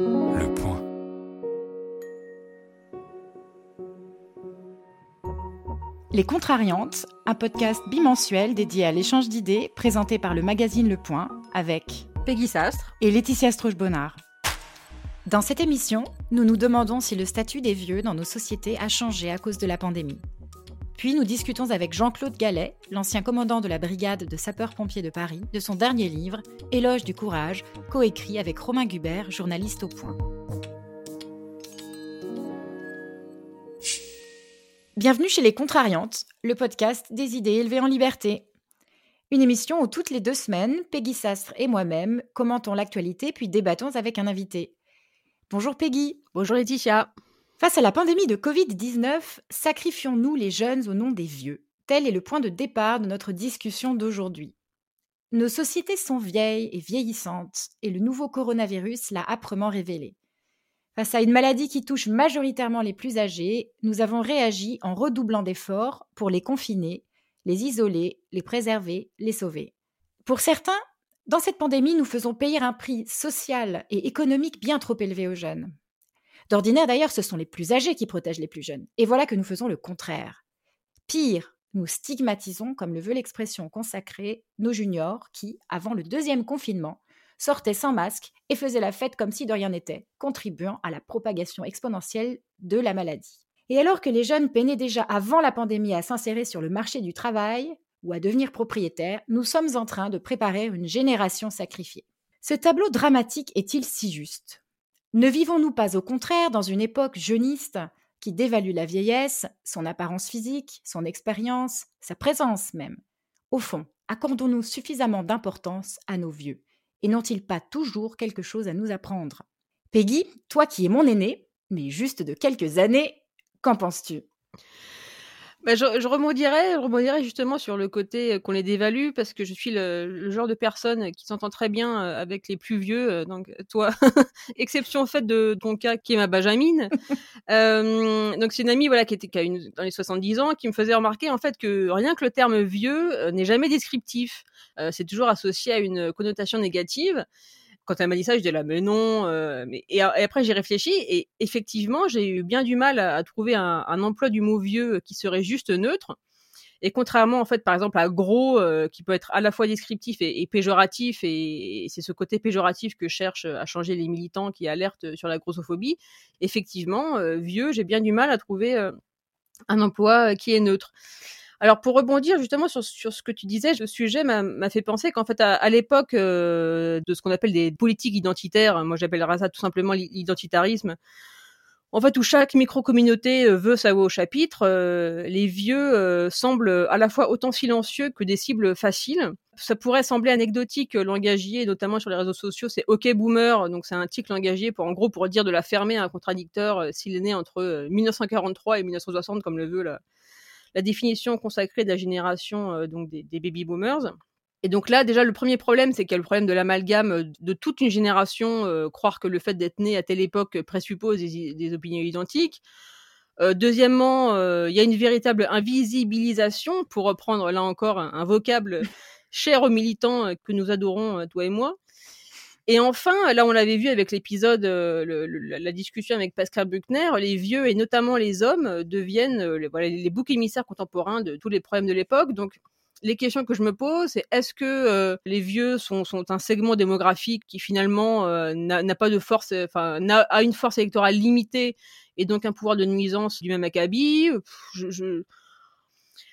Le point. Les Contrariantes, un podcast bimensuel dédié à l'échange d'idées présenté par le magazine Le Point avec Peggy Sastre et Laetitia Stroche-Bonnard. Dans cette émission, nous nous demandons si le statut des vieux dans nos sociétés a changé à cause de la pandémie. Puis nous discutons avec Jean-Claude Gallet, l'ancien commandant de la brigade de sapeurs-pompiers de Paris, de son dernier livre, Éloge du courage, coécrit avec Romain Gubert, journaliste au Point. Bienvenue chez Les Contrariantes, le podcast des idées élevées en liberté. Une émission où toutes les deux semaines, Peggy Sastre et moi-même commentons l'actualité puis débattons avec un invité. Bonjour Peggy. Bonjour Laetitia. Face à la pandémie de Covid-19, sacrifions-nous les jeunes au nom des vieux Tel est le point de départ de notre discussion d'aujourd'hui. Nos sociétés sont vieilles et vieillissantes, et le nouveau coronavirus l'a âprement révélé. Face à une maladie qui touche majoritairement les plus âgés, nous avons réagi en redoublant d'efforts pour les confiner, les isoler, les préserver, les sauver. Pour certains, dans cette pandémie, nous faisons payer un prix social et économique bien trop élevé aux jeunes. D'ordinaire d'ailleurs, ce sont les plus âgés qui protègent les plus jeunes. Et voilà que nous faisons le contraire. Pire, nous stigmatisons, comme le veut l'expression consacrée, nos juniors qui, avant le deuxième confinement, sortaient sans masque et faisaient la fête comme si de rien n'était, contribuant à la propagation exponentielle de la maladie. Et alors que les jeunes peinaient déjà avant la pandémie à s'insérer sur le marché du travail ou à devenir propriétaires, nous sommes en train de préparer une génération sacrifiée. Ce tableau dramatique est-il si juste? Ne vivons-nous pas au contraire dans une époque jeuniste qui dévalue la vieillesse, son apparence physique, son expérience, sa présence même? Au fond, accordons-nous suffisamment d'importance à nos vieux Et n'ont-ils pas toujours quelque chose à nous apprendre? Peggy, toi qui es mon aîné, mais juste de quelques années, qu'en penses-tu? Bah, je, je rebondirais, justement sur le côté euh, qu'on les dévalue parce que je suis le, genre de personne qui s'entend très bien euh, avec les plus vieux. Euh, donc toi, exception faite de ton cas qui est ma Benjamine. donc c'est une amie voilà qui était a une, dans les 70 ans qui me faisait remarquer en fait que rien que le terme vieux n'est jamais descriptif. c'est toujours associé à une connotation négative quand elle m'a dit ça, je disais là, mais non. Euh, mais... Et, après, j'ai réfléchi et effectivement, j'ai eu bien du mal à, trouver un, emploi du mot vieux qui serait juste neutre. Et contrairement, en fait, par exemple, à gros, euh, qui peut être à la fois descriptif et, péjoratif, et, c'est ce côté péjoratif que cherchent à changer les militants qui alertent sur la grossophobie, effectivement, euh, vieux, j'ai bien du mal à trouver un emploi qui est neutre. Alors pour rebondir justement sur, sur ce que tu disais, ce sujet m'a fait penser qu'en fait à, l'époque euh, de ce qu'on appelle des politiques identitaires, moi j'appellerais ça tout simplement l'identitarisme, en fait où chaque micro-communauté euh, veut sa voix au chapitre, euh, les vieux semblent à la fois autant silencieux que des cibles faciles. Ça pourrait sembler anecdotique, langagier, notamment sur les réseaux sociaux, c'est OK Boomer, donc c'est un tic langagier pour en gros pour dire de la fermer à un contradicteur s'il est né entre 1943 et 1960 comme le veut la, la définition consacrée de la génération euh, donc des, baby boomers. Et donc là, déjà, le premier problème, c'est qu'il y a le problème de l'amalgame euh, de toute une génération, euh, croire que le fait d'être né à telle époque présuppose des, opinions identiques. deuxièmement, il y a une véritable invisibilisation, pour reprendre là encore un vocable cher aux militants que nous adorons, toi et moi. Et enfin, là, on l'avait vu avec l'épisode, euh, la discussion avec Pascal Buchner, les vieux et notamment les hommes euh, deviennent euh, les, boucs émissaires contemporains de tous les problèmes de l'époque. Donc, les questions que je me pose, c'est est-ce que les vieux sont, un segment démographique qui finalement n'a pas de force, enfin a une force électorale limitée et donc un pouvoir de nuisance du même acabit?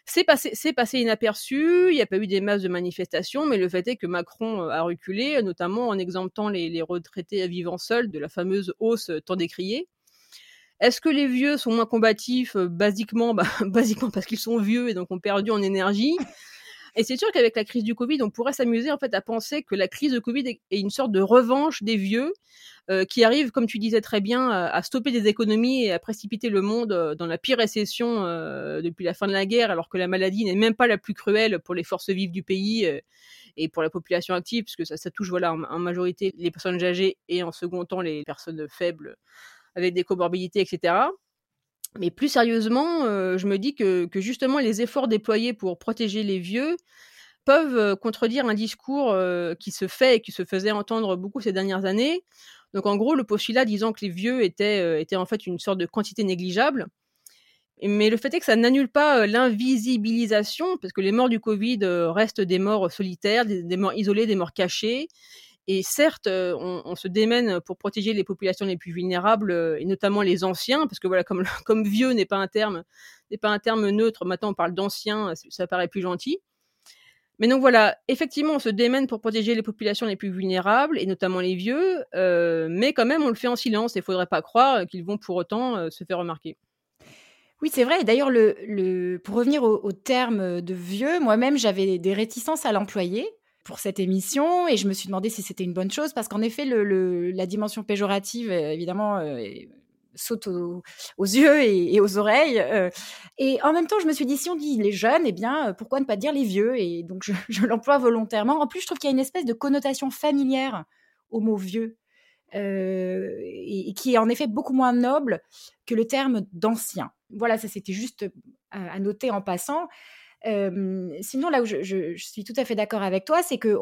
C'est passé, inaperçu. Il n'y a pas eu des masses de manifestations, mais le fait est que Macron euh, a reculé, notamment en exemptant les, retraités vivant seuls de la fameuse hausse tant décriée. Est-ce que les vieux sont moins combatifs euh, bah, basiquement parce qu'ils sont vieux et donc ont perdu en énergie? Et c'est sûr qu'avec la crise du Covid, on pourrait s'amuser en fait à penser que la crise de Covid est une sorte de revanche des vieux euh, qui arrive, comme tu disais très bien, à, stopper des économies et à précipiter le monde euh, dans la pire récession euh, depuis la fin de la guerre, alors que la maladie n'est même pas la plus cruelle pour les forces vives du pays et pour la population active, puisque ça, ça touche voilà en, majorité les personnes âgées et en second temps les personnes faibles avec des comorbidités, etc. Mais plus sérieusement, euh, je me dis que, justement les efforts déployés pour protéger les vieux peuvent contredire un discours qui se fait et qui se faisait entendre beaucoup ces dernières années. Donc en gros, le postulat disant que les vieux étaient, étaient en fait une sorte de quantité négligeable. Mais le fait est que ça n'annule pas l'invisibilisation, parce que les morts du Covid restent des morts solitaires, des, morts isolées, des morts cachées. Et certes, on, se démène pour protéger les populations les plus vulnérables, et notamment les anciens, parce que voilà, comme, vieux n'est pas un terme, n'est pas un terme neutre, maintenant on parle d'anciens, ça paraît plus gentil. Mais donc voilà, effectivement, on se démène pour protéger les populations les plus vulnérables, et notamment les vieux, mais quand même, on le fait en silence, et il faudrait pas croire qu'ils vont pour autant se faire remarquer. Oui, c'est vrai. D'ailleurs, le, pour revenir au, terme de vieux, moi-même, j'avais des réticences à l'employer pour cette émission et je me suis demandé si c'était une bonne chose parce qu'en effet, la dimension péjorative, euh, évidemment, euh, saute aux, yeux et, aux oreilles. Euh. et en même temps, je me suis dit, si on dit les jeunes, eh bien, pourquoi ne pas dire les vieux? Et donc, je l'emploie volontairement. En plus, je trouve qu'il y a une espèce de connotation familière au mot vieux. et, qui est en effet beaucoup moins noble que le terme d'ancien. Voilà, ça c'était juste à, noter en passant. Sinon, là où je, suis tout à fait d'accord avec toi, c'est que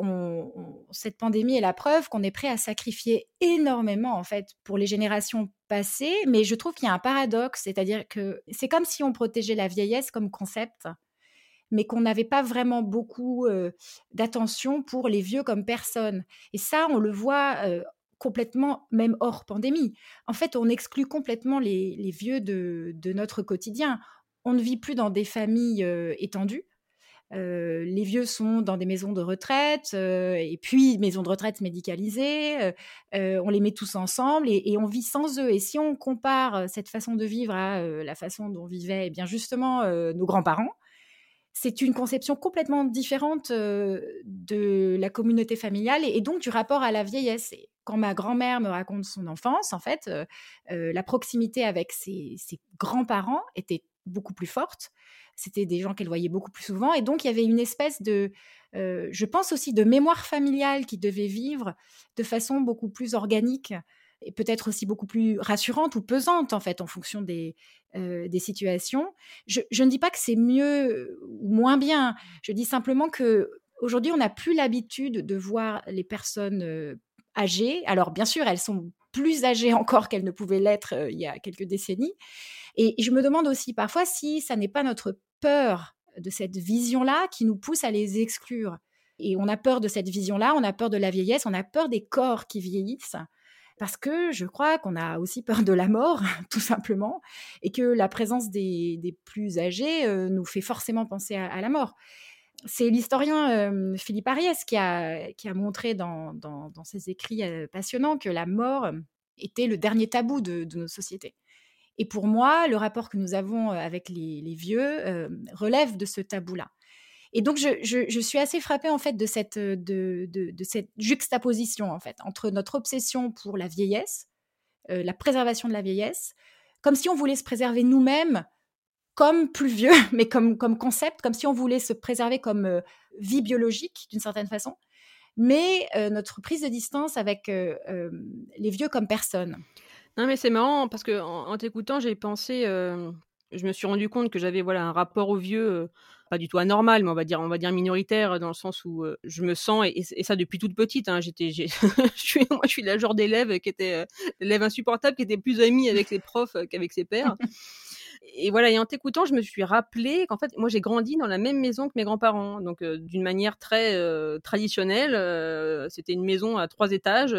cette pandémie est la preuve qu'on est prêt à sacrifier énormément en fait pour les générations passées. Mais je trouve qu'il y a un paradoxe, c'est-à-dire que c'est comme si on protégeait la vieillesse comme concept, mais qu'on n'avait pas vraiment beaucoup d'attention pour les vieux comme personnes. Et ça, on le voit complètement, même hors pandémie. En fait, on exclut complètement les, vieux de, notre quotidien. On ne vit plus dans des familles euh, étendues. Euh, les vieux sont dans des maisons de retraite euh, et puis maisons de retraite médicalisées. on les met tous ensemble et, on vit sans eux. Et si on compare cette façon de vivre à la façon dont vivaient eh bien justement nos grands-parents, c'est une conception complètement différente de la communauté familiale et, donc du rapport à la vieillesse quand ma grand-mère me raconte son enfance, en fait, la proximité avec ses, grands-parents était beaucoup plus forte. C'était des gens qu'elle voyait beaucoup plus souvent. Et donc, il y avait une espèce de, euh, je pense aussi, de mémoire familiale qui devait vivre de façon beaucoup plus organique et peut-être aussi beaucoup plus rassurante ou pesante, en fait, en fonction des, des situations. Je, je, ne dis pas que c'est mieux ou moins bien. Je dis simplement que aujourd'hui, on n'a plus l'habitude de voir les personnes âgées. Alors bien sûr, elles sont plus âgées encore qu'elles ne pouvaient l'être euh, il y a quelques décennies. Et je me demande aussi parfois si ça n'est pas notre peur de cette vision-là qui nous pousse à les exclure. Et on a peur de cette vision-là, on a peur de la vieillesse, on a peur des corps qui vieillissent. Parce que je crois qu'on a aussi peur de la mort, tout simplement, et que la présence des, plus âgés euh, nous fait forcément penser à la mort c'est l'historien Philippe Ariès qui a, montré dans, ses écrits passionnants que la mort était le dernier tabou de, nos sociétés. Et pour moi, le rapport que nous avons avec les, vieux relève de ce tabou-là. Et donc, je, suis assez frappée en fait de cette, de, cette juxtaposition en fait entre notre obsession pour la vieillesse, la préservation de la vieillesse, comme si on voulait se préserver nous-mêmes comme plus vieux, mais comme, comme concept, comme si on voulait se préserver comme euh, vie biologique d'une certaine façon, mais euh, notre prise de distance avec euh, les vieux comme personne. Non, mais c'est marrant parce que en, t'écoutant, j'ai pensé, je me suis rendu compte que j'avais voilà un rapport aux vieux pas du tout anormal, mais on va dire, on va dire minoritaire dans le sens où je me sens et, ça depuis toute petite. Hein, j'étais, je suis, moi, je suis la genre d'élève qui était l'élève insupportable, qui était plus ami avec ses profs qu'avec ses pères et voilà, et en t'écoutant, je me suis rappelé qu'en fait, moi, j'ai grandi dans la même maison que mes grands-parents, donc euh, d'une manière très euh, traditionnelle. Euh, c'était une maison à trois étages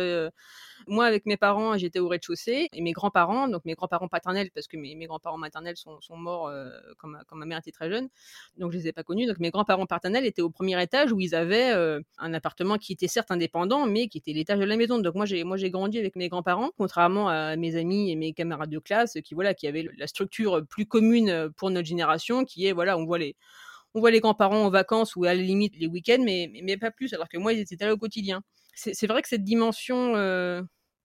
moi, avec mes parents, j'étais au rez-de-chaussée et mes grands-parents, donc mes grands-parents paternels, parce que mes, grands-parents maternels sont, morts euh, quand, ma, mère était très jeune, donc je les ai pas connus. Donc mes grands-parents paternels étaient au premier étage où ils avaient euh, un appartement qui était certes indépendant, mais qui était l'étage de la maison. Donc moi, j'ai moi j'ai grandi avec mes grands-parents, contrairement à mes amis et mes camarades de classe qui voilà qui avaient la structure plus commune pour notre génération, qui est voilà, on voit les on voit les grands-parents en vacances ou à la limite les week-ends, mais, mais, pas plus, alors que moi, ils étaient là au quotidien. C'est vrai que cette dimension euh,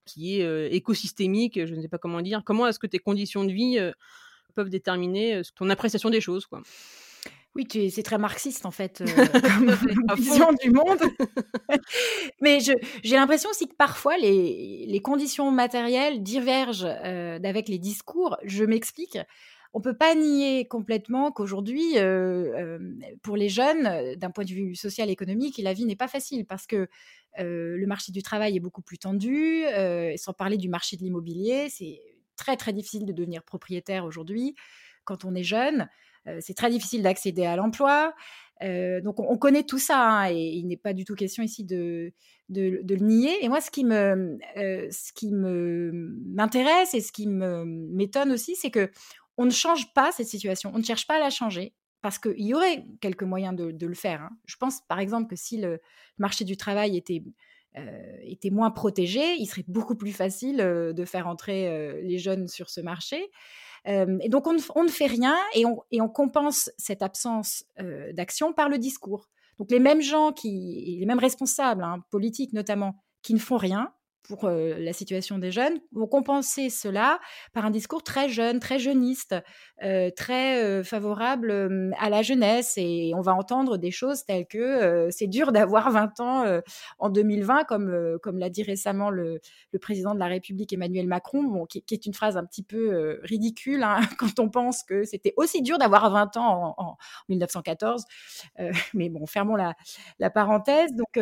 qui est euh, écosystémique, je ne sais pas comment dire, comment est-ce que tes conditions de vie euh, peuvent déterminer ton appréciation des choses quoi? Oui, c'est très marxiste en fait, comme vision du monde. Mais j'ai l'impression aussi que parfois les, les conditions matérielles divergent avec les discours. Je m'explique. On peut pas nier complètement qu'aujourd'hui, pour les jeunes, d'un point de vue social et économique, la vie n'est pas facile parce que le marché du travail est beaucoup plus tendu, sans parler du marché de l'immobilier, c'est très très difficile de devenir propriétaire aujourd'hui quand on est jeune. c'est très difficile d'accéder à l'emploi. donc on, connaît tout ça hein, et il n'est pas du tout question ici de, de, le nier. Et moi, ce qui me, ce qui me m'intéresse et ce qui me m'étonne aussi, c'est que on ne change pas cette situation. On ne cherche pas à la changer parce qu'il y aurait quelques moyens de, le faire. Hein. Je pense par exemple que si le marché du travail était était moins protégé, il serait beaucoup plus facile de faire entrer les jeunes sur ce marché et donc, on ne, fait rien et on, compense cette absence d'action par le discours. Donc, les mêmes gens, qui, les mêmes responsables, hein, politiques notamment, qui ne font rien, pour la situation des jeunes, vont compenser cela par un discours très jeune, très jeuniste, très favorable à la jeunesse. Et on va entendre des choses telles que c'est dur d'avoir 20 ans en 2020, comme, comme l'a dit récemment le, président de la République Emmanuel Macron, bon, qui, est une phrase un petit peu ridicule hein, quand on pense que c'était aussi dur d'avoir 20 ans en, 1914. mais bon, fermons la, la parenthèse. Donc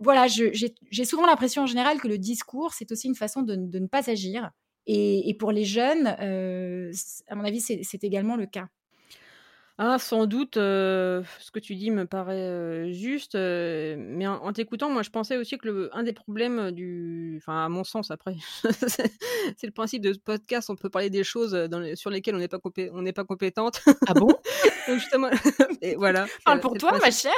voilà, j'ai souvent l'impression en général que le discours, c'est aussi une façon de, ne pas agir. Et, pour les jeunes, euh, à mon avis, c'est également le cas. Ah, sans doute, euh, ce que tu dis me paraît euh, juste, euh, mais en, t'écoutant, moi, je pensais aussi que le, un des problèmes du, enfin, à mon sens, après, c'est le principe de ce podcast, on peut parler des choses dans sur lesquelles on n'est pas on n'est pas compétente. Ah bon? Donc justement, et voilà. Parle pour toi, ma chère.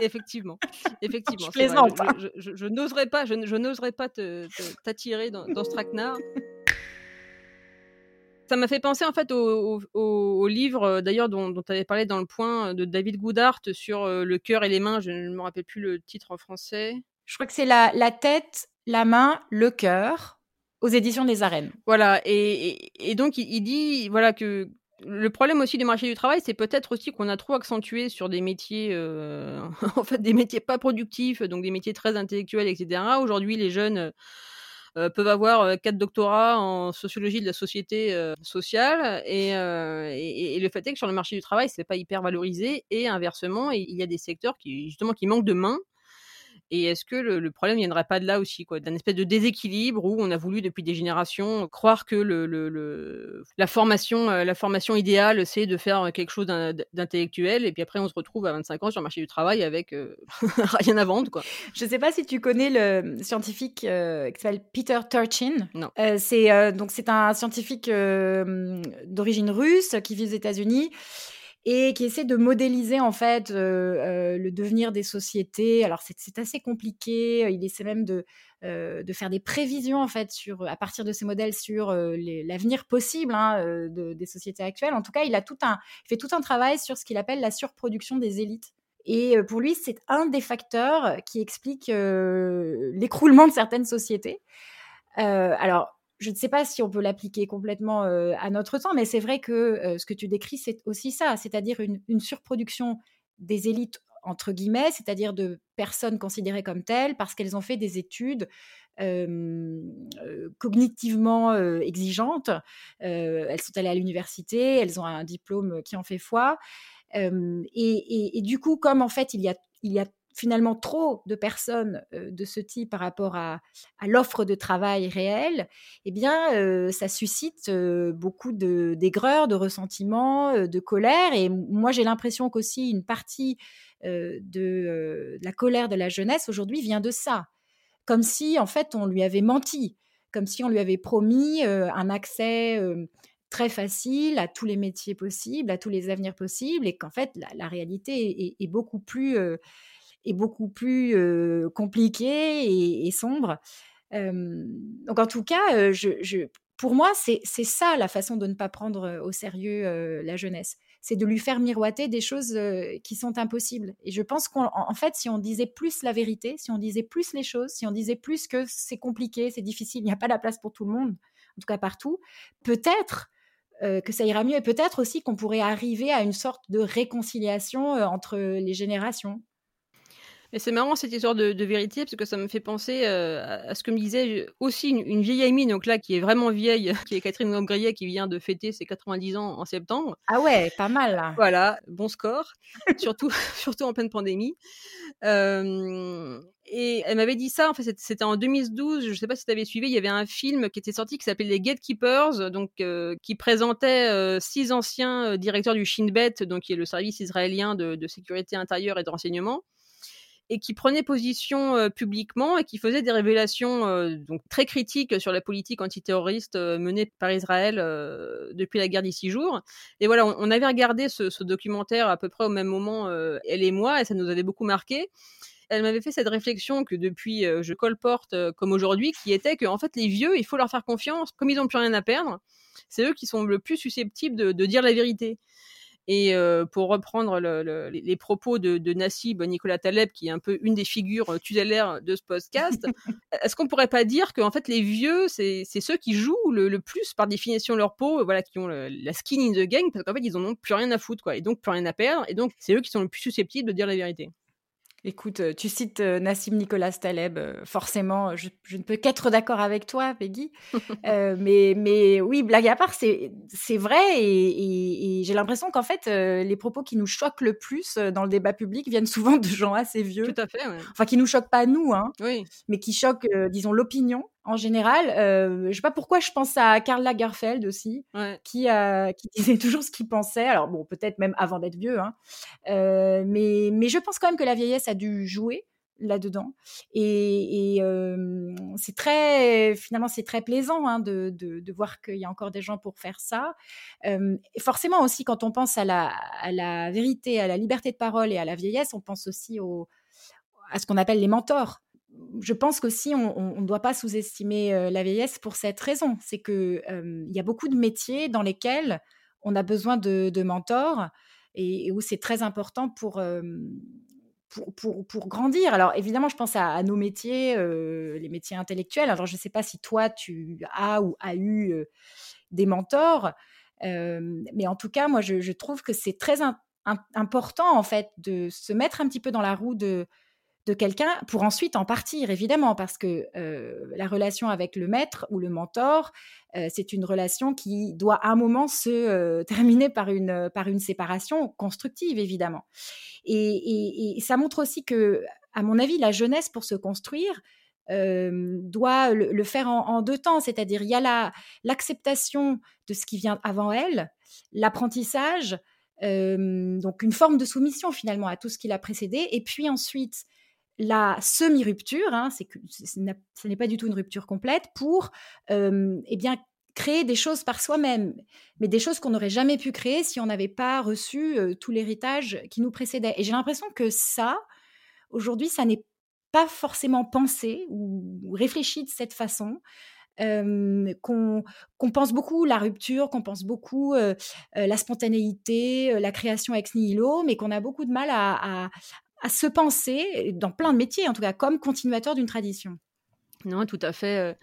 effectivement, effectivement. Je plaisante. Je, n'oserais pas, je, n'oserais pas t'attirer dans, dans ce traquenard. Ça m'a fait penser en fait au, livre euh, d'ailleurs dont, tu avais parlé dans le point euh, de David Goudart sur euh, le cœur et les mains. Je ne me rappelle plus le titre en français. Je crois que c'est la, la tête, la main, le cœur aux éditions des arènes. Voilà, et, donc il, dit voilà que le problème aussi du marché du travail, c'est peut-être aussi qu'on a trop accentué sur des métiers, en fait, des métiers pas productifs, donc des métiers très intellectuels, etc. Aujourd'hui, les jeunes euh, peuvent avoir euh, quatre doctorats en sociologie de la société euh, sociale et, et, le fait est que sur le marché du travail c'est pas hyper valorisé et inversement il y a des secteurs qui justement qui manquent de mains et est-ce que le, problème ne viendrait pas de là aussi, quoi, d'un espèce de déséquilibre où on a voulu depuis des générations croire que le, la formation, euh, la formation idéale, c'est de faire quelque chose d'intellectuel, et puis après on se retrouve à 25 ans sur le marché du travail avec euh, rien à vendre, quoi. Je ne sais pas si tu connais le scientifique euh, qui s'appelle Peter Turchin. Non. c'est donc c'est un scientifique d'origine russe qui vit aux États-Unis et qui essaie de modéliser en fait euh, euh, le devenir des sociétés. Alors c'est assez compliqué. Il essaie même de, euh, de faire des prévisions en fait sur, à partir de ces modèles sur l'avenir possible hein, des sociétés actuelles. En tout cas, il a tout un, il fait tout un travail sur ce qu'il appelle la surproduction des élites. Et pour lui, c'est un des facteurs qui explique l'écroulement de certaines sociétés. alors, je ne sais pas si on peut l'appliquer complètement à notre temps, mais c'est vrai que ce que tu décris, c'est aussi ça, c'est-à-dire une, surproduction des élites, entre guillemets, c'est-à-dire de personnes considérées comme telles parce qu'elles ont fait des études cognitivement exigeantes. elles sont allées à l'université, elles ont un diplôme qui en fait foi. Et, du coup, comme en fait, il y a finalement trop de personnes de ce type par rapport à, l'offre de travail réelle, eh bien, ça suscite beaucoup d'aigreur, de, ressentiment, de colère. Et moi, j'ai l'impression qu'aussi une partie de, la colère de la jeunesse aujourd'hui vient de ça. Comme si, en fait, on lui avait menti, comme si on lui avait promis un accès très facile à tous les métiers possibles, à tous les avenirs possibles, et qu'en fait, la, réalité est, beaucoup plus est beaucoup plus compliqué et, sombre. donc en tout cas, pour moi, c'est ça la façon de ne pas prendre au sérieux la jeunesse. C'est de lui faire miroiter des choses qui sont impossibles. Et je pense qu'en fait, si on disait plus la vérité, si on disait plus les choses, si on disait plus que c'est compliqué, c'est difficile, il n'y a pas la place pour tout le monde, en tout cas partout, peut-être que ça ira mieux et peut-être aussi qu'on pourrait arriver à une sorte de réconciliation entre les générations Et c'est marrant cette histoire de, vérité parce que ça me fait penser euh, à, ce que me disait aussi une, vieille amie, donc là qui est vraiment vieille, qui est Catherine Gombrier, qui vient de fêter ses 90 ans en septembre. Ah ouais, pas mal là. Voilà, bon score, surtout, surtout en pleine pandémie. Euh, et elle m'avait dit ça, en fait, c'était en 2012, je ne sais pas si tu avais suivi, il y avait un film qui était sorti qui s'appelait Les Gatekeepers, donc, euh, qui présentait six anciens directeurs du Shin Bet, donc qui est le service israélien de, de sécurité intérieure et de renseignement et qui prenait position euh, publiquement et qui faisait des révélations euh, donc très critiques sur la politique antiterroriste euh, menée par Israël depuis la guerre des six jours. Et voilà, on, avait regardé ce, documentaire à peu près au même moment, elle et moi, et ça nous avait beaucoup marqué. Elle m'avait fait cette réflexion que depuis je colporte comme aujourd'hui, qui était que en fait les vieux, il faut leur faire confiance, comme ils n'ont plus rien à perdre. C'est eux qui sont le plus susceptibles de dire la vérité. Et pour reprendre les propos de, de, Nassib Nicolas Taleb, qui est un peu une des figures tutélaires de ce podcast, est-ce qu'on pourrait pas dire qu'en fait les vieux, c'est ceux qui jouent le, plus par définition leur peau, voilà, qui ont la skin in the game, parce qu'en fait ils en ont plus rien à foutre, quoi, et donc plus rien à perdre, et donc c'est eux qui sont le plus susceptibles de dire la vérité? Écoute, euh, tu cites euh, Nassim Nicolas Taleb, euh, forcément, je, ne peux qu'être d'accord avec toi, Peggy. mais, mais oui, blague à part, c'est vrai et, j'ai l'impression qu'en fait, les propos qui nous choquent le plus dans le débat public viennent souvent de gens assez vieux. Tout à fait, Enfin, qui nous choquent pas nous, hein, oui. mais qui choquent, disons, l'opinion en général. Euh, je sais pas pourquoi je pense à Karl Lagerfeld aussi, qui, qui disait toujours ce qu'il pensait. Alors bon, peut-être même avant d'être vieux, hein. euh, mais, mais je pense quand même que la vieillesse a dû jouer là-dedans. Et, euh, c'est très, finalement, c'est très plaisant hein, de, de, voir qu'il y a encore des gens pour faire ça. Euh, forcément aussi, quand on pense à la, à la vérité, à la liberté de parole et à la vieillesse, on pense aussi au, à ce qu'on appelle les mentors je pense qu'aussi, on ne doit pas sous-estimer la vieillesse pour cette raison. C'est qu'il il y a beaucoup de métiers dans lesquels on a besoin de, mentors et, où c'est très important pour, pour, pour, grandir. Alors, évidemment, je pense à, nos métiers, les métiers intellectuels. Alors, je ne sais pas si toi, tu as ou as eu des mentors, mais en tout cas, moi, je, trouve que c'est très important, en fait, de se mettre un petit peu dans la roue de de quelqu'un pour ensuite en partir, évidemment, parce que euh, la relation avec le maître ou le mentor, euh, c'est une relation qui doit à un moment se euh, terminer par une, par une séparation constructive, évidemment. Et, ça montre aussi que, à mon avis, la jeunesse, pour se construire, doit le, faire en, deux temps, c'est-à-dire il y a l'acceptation de ce qui vient avant elle, l'apprentissage, donc une forme de soumission finalement à tout ce qui l'a précédé, et puis ensuite la semi-rupture, hein, c'est que ce n'est pas du tout une rupture complète, pour eh bien créer des choses par soi-même, mais des choses qu'on n'aurait jamais pu créer si on n'avait pas reçu tout l'héritage qui nous précédait. Et j'ai l'impression que ça, aujourd'hui, ça n'est pas forcément pensé ou réfléchi de cette façon. qu'on pense beaucoup la rupture, qu'on pense beaucoup la spontanéité, la création ex nihilo, mais qu'on a beaucoup de mal à se penser, dans plein de métiers en tout cas, comme continuateur d'une tradition. Non, tout à fait. Euh,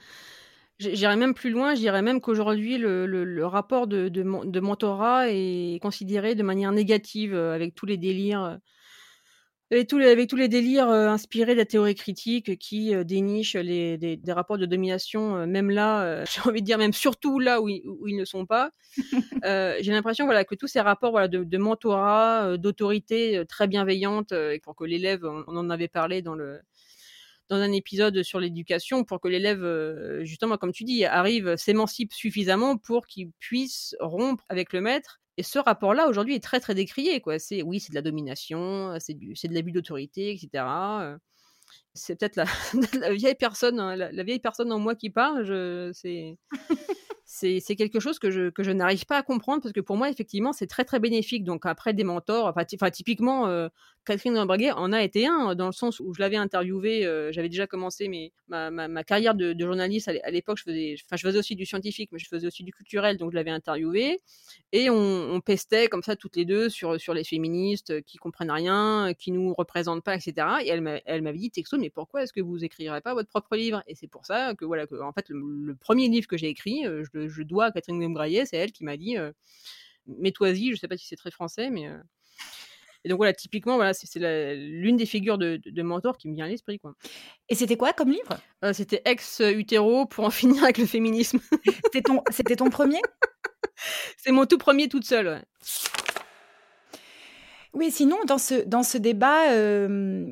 j'irais même plus loin, je dirais même qu'aujourd'hui, le, rapport de, de, mentorat est considéré de manière négative euh, avec tous les délires euh, avec tous les, avec tous les délires euh, inspirés de la théorie critique qui euh, dénichent les, des, des, rapports de domination, euh, même là, j'ai envie de dire, même surtout là où, où ils ne sont pas. j'ai l'impression voilà, que tous ces rapports voilà, de, de mentorat, d'autorité très bienveillante, pour que l'élève, on, en avait parlé dans le dans un épisode sur l'éducation pour que l'élève, justement, comme tu dis, arrive, s'émancipe suffisamment pour qu'il puisse rompre avec le maître et ce rapport-là, aujourd'hui, est très, très décrié. Quoi. C'est, oui, c'est de la domination, c'est, du, c'est de l'abus d'autorité, etc. C'est peut-être la, la vieille personne, hein, la, la, vieille personne en moi qui parle. Je, c'est, c'est quelque chose que je, que je n'arrive pas à comprendre parce que pour moi, effectivement, c'est très très bénéfique. Donc après des mentors, enfin, typiquement, euh, Catherine Lambraguet en a été un dans le sens où je l'avais interviewé, euh, j'avais déjà commencé ma, carrière de, journaliste à l'époque, je faisais, aussi du scientifique, mais je faisais aussi du culturel, donc je l'avais interviewé et on, pestait comme ça toutes les deux sur, les féministes qui comprennent rien, qui nous représentent pas, etc. Et elle m'avait dit texto, mais pourquoi est-ce que vous écrirez pas votre propre livre? Et c'est pour ça que voilà que en fait le, premier livre que j'ai écrit, euh, je je dois à Catherine Lembraillet, c'est elle qui m'a dit euh, Mets-toi-y, je sais pas si c'est très français, mais. Euh, Et donc voilà, typiquement, voilà, c'est l'une des figures de, de, mentor qui me vient à l'esprit. Quoi. Et c'était quoi comme livre? Euh, C'était Ex-Utero pour en finir avec le féminisme. c'était ton, ton premier? C'est mon tout premier toute seule. Oui, sinon, dans ce, dans ce débat, euh,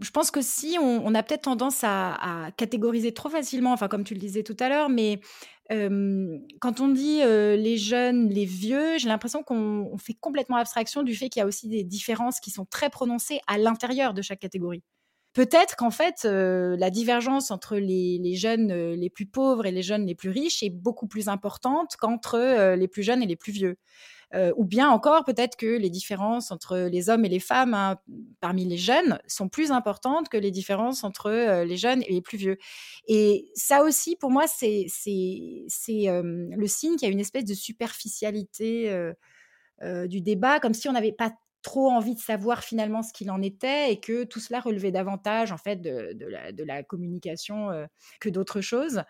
je pense que si on, a peut-être tendance à, catégoriser trop facilement, enfin comme tu le disais tout à l'heure, mais quand on dit les jeunes, les vieux, j'ai l'impression qu'on fait complètement abstraction du fait qu'il y a aussi des différences qui sont très prononcées à l'intérieur de chaque catégorie. Peut-être qu'en fait, la divergence entre les, jeunes les plus pauvres et les jeunes les plus riches est beaucoup plus importante qu'entre les plus jeunes et les plus vieux. Euh, ou bien encore peut-être que les différences entre les hommes et les femmes hein, parmi les jeunes sont plus importantes que les différences entre euh, les jeunes et les plus vieux. Et ça aussi, pour moi, c'est euh, le signe qu'il y a une espèce de superficialité du débat, comme si on n'avait pas trop envie de savoir finalement ce qu'il en était et que tout cela relevait davantage en fait de, la, communication que d'autres choses.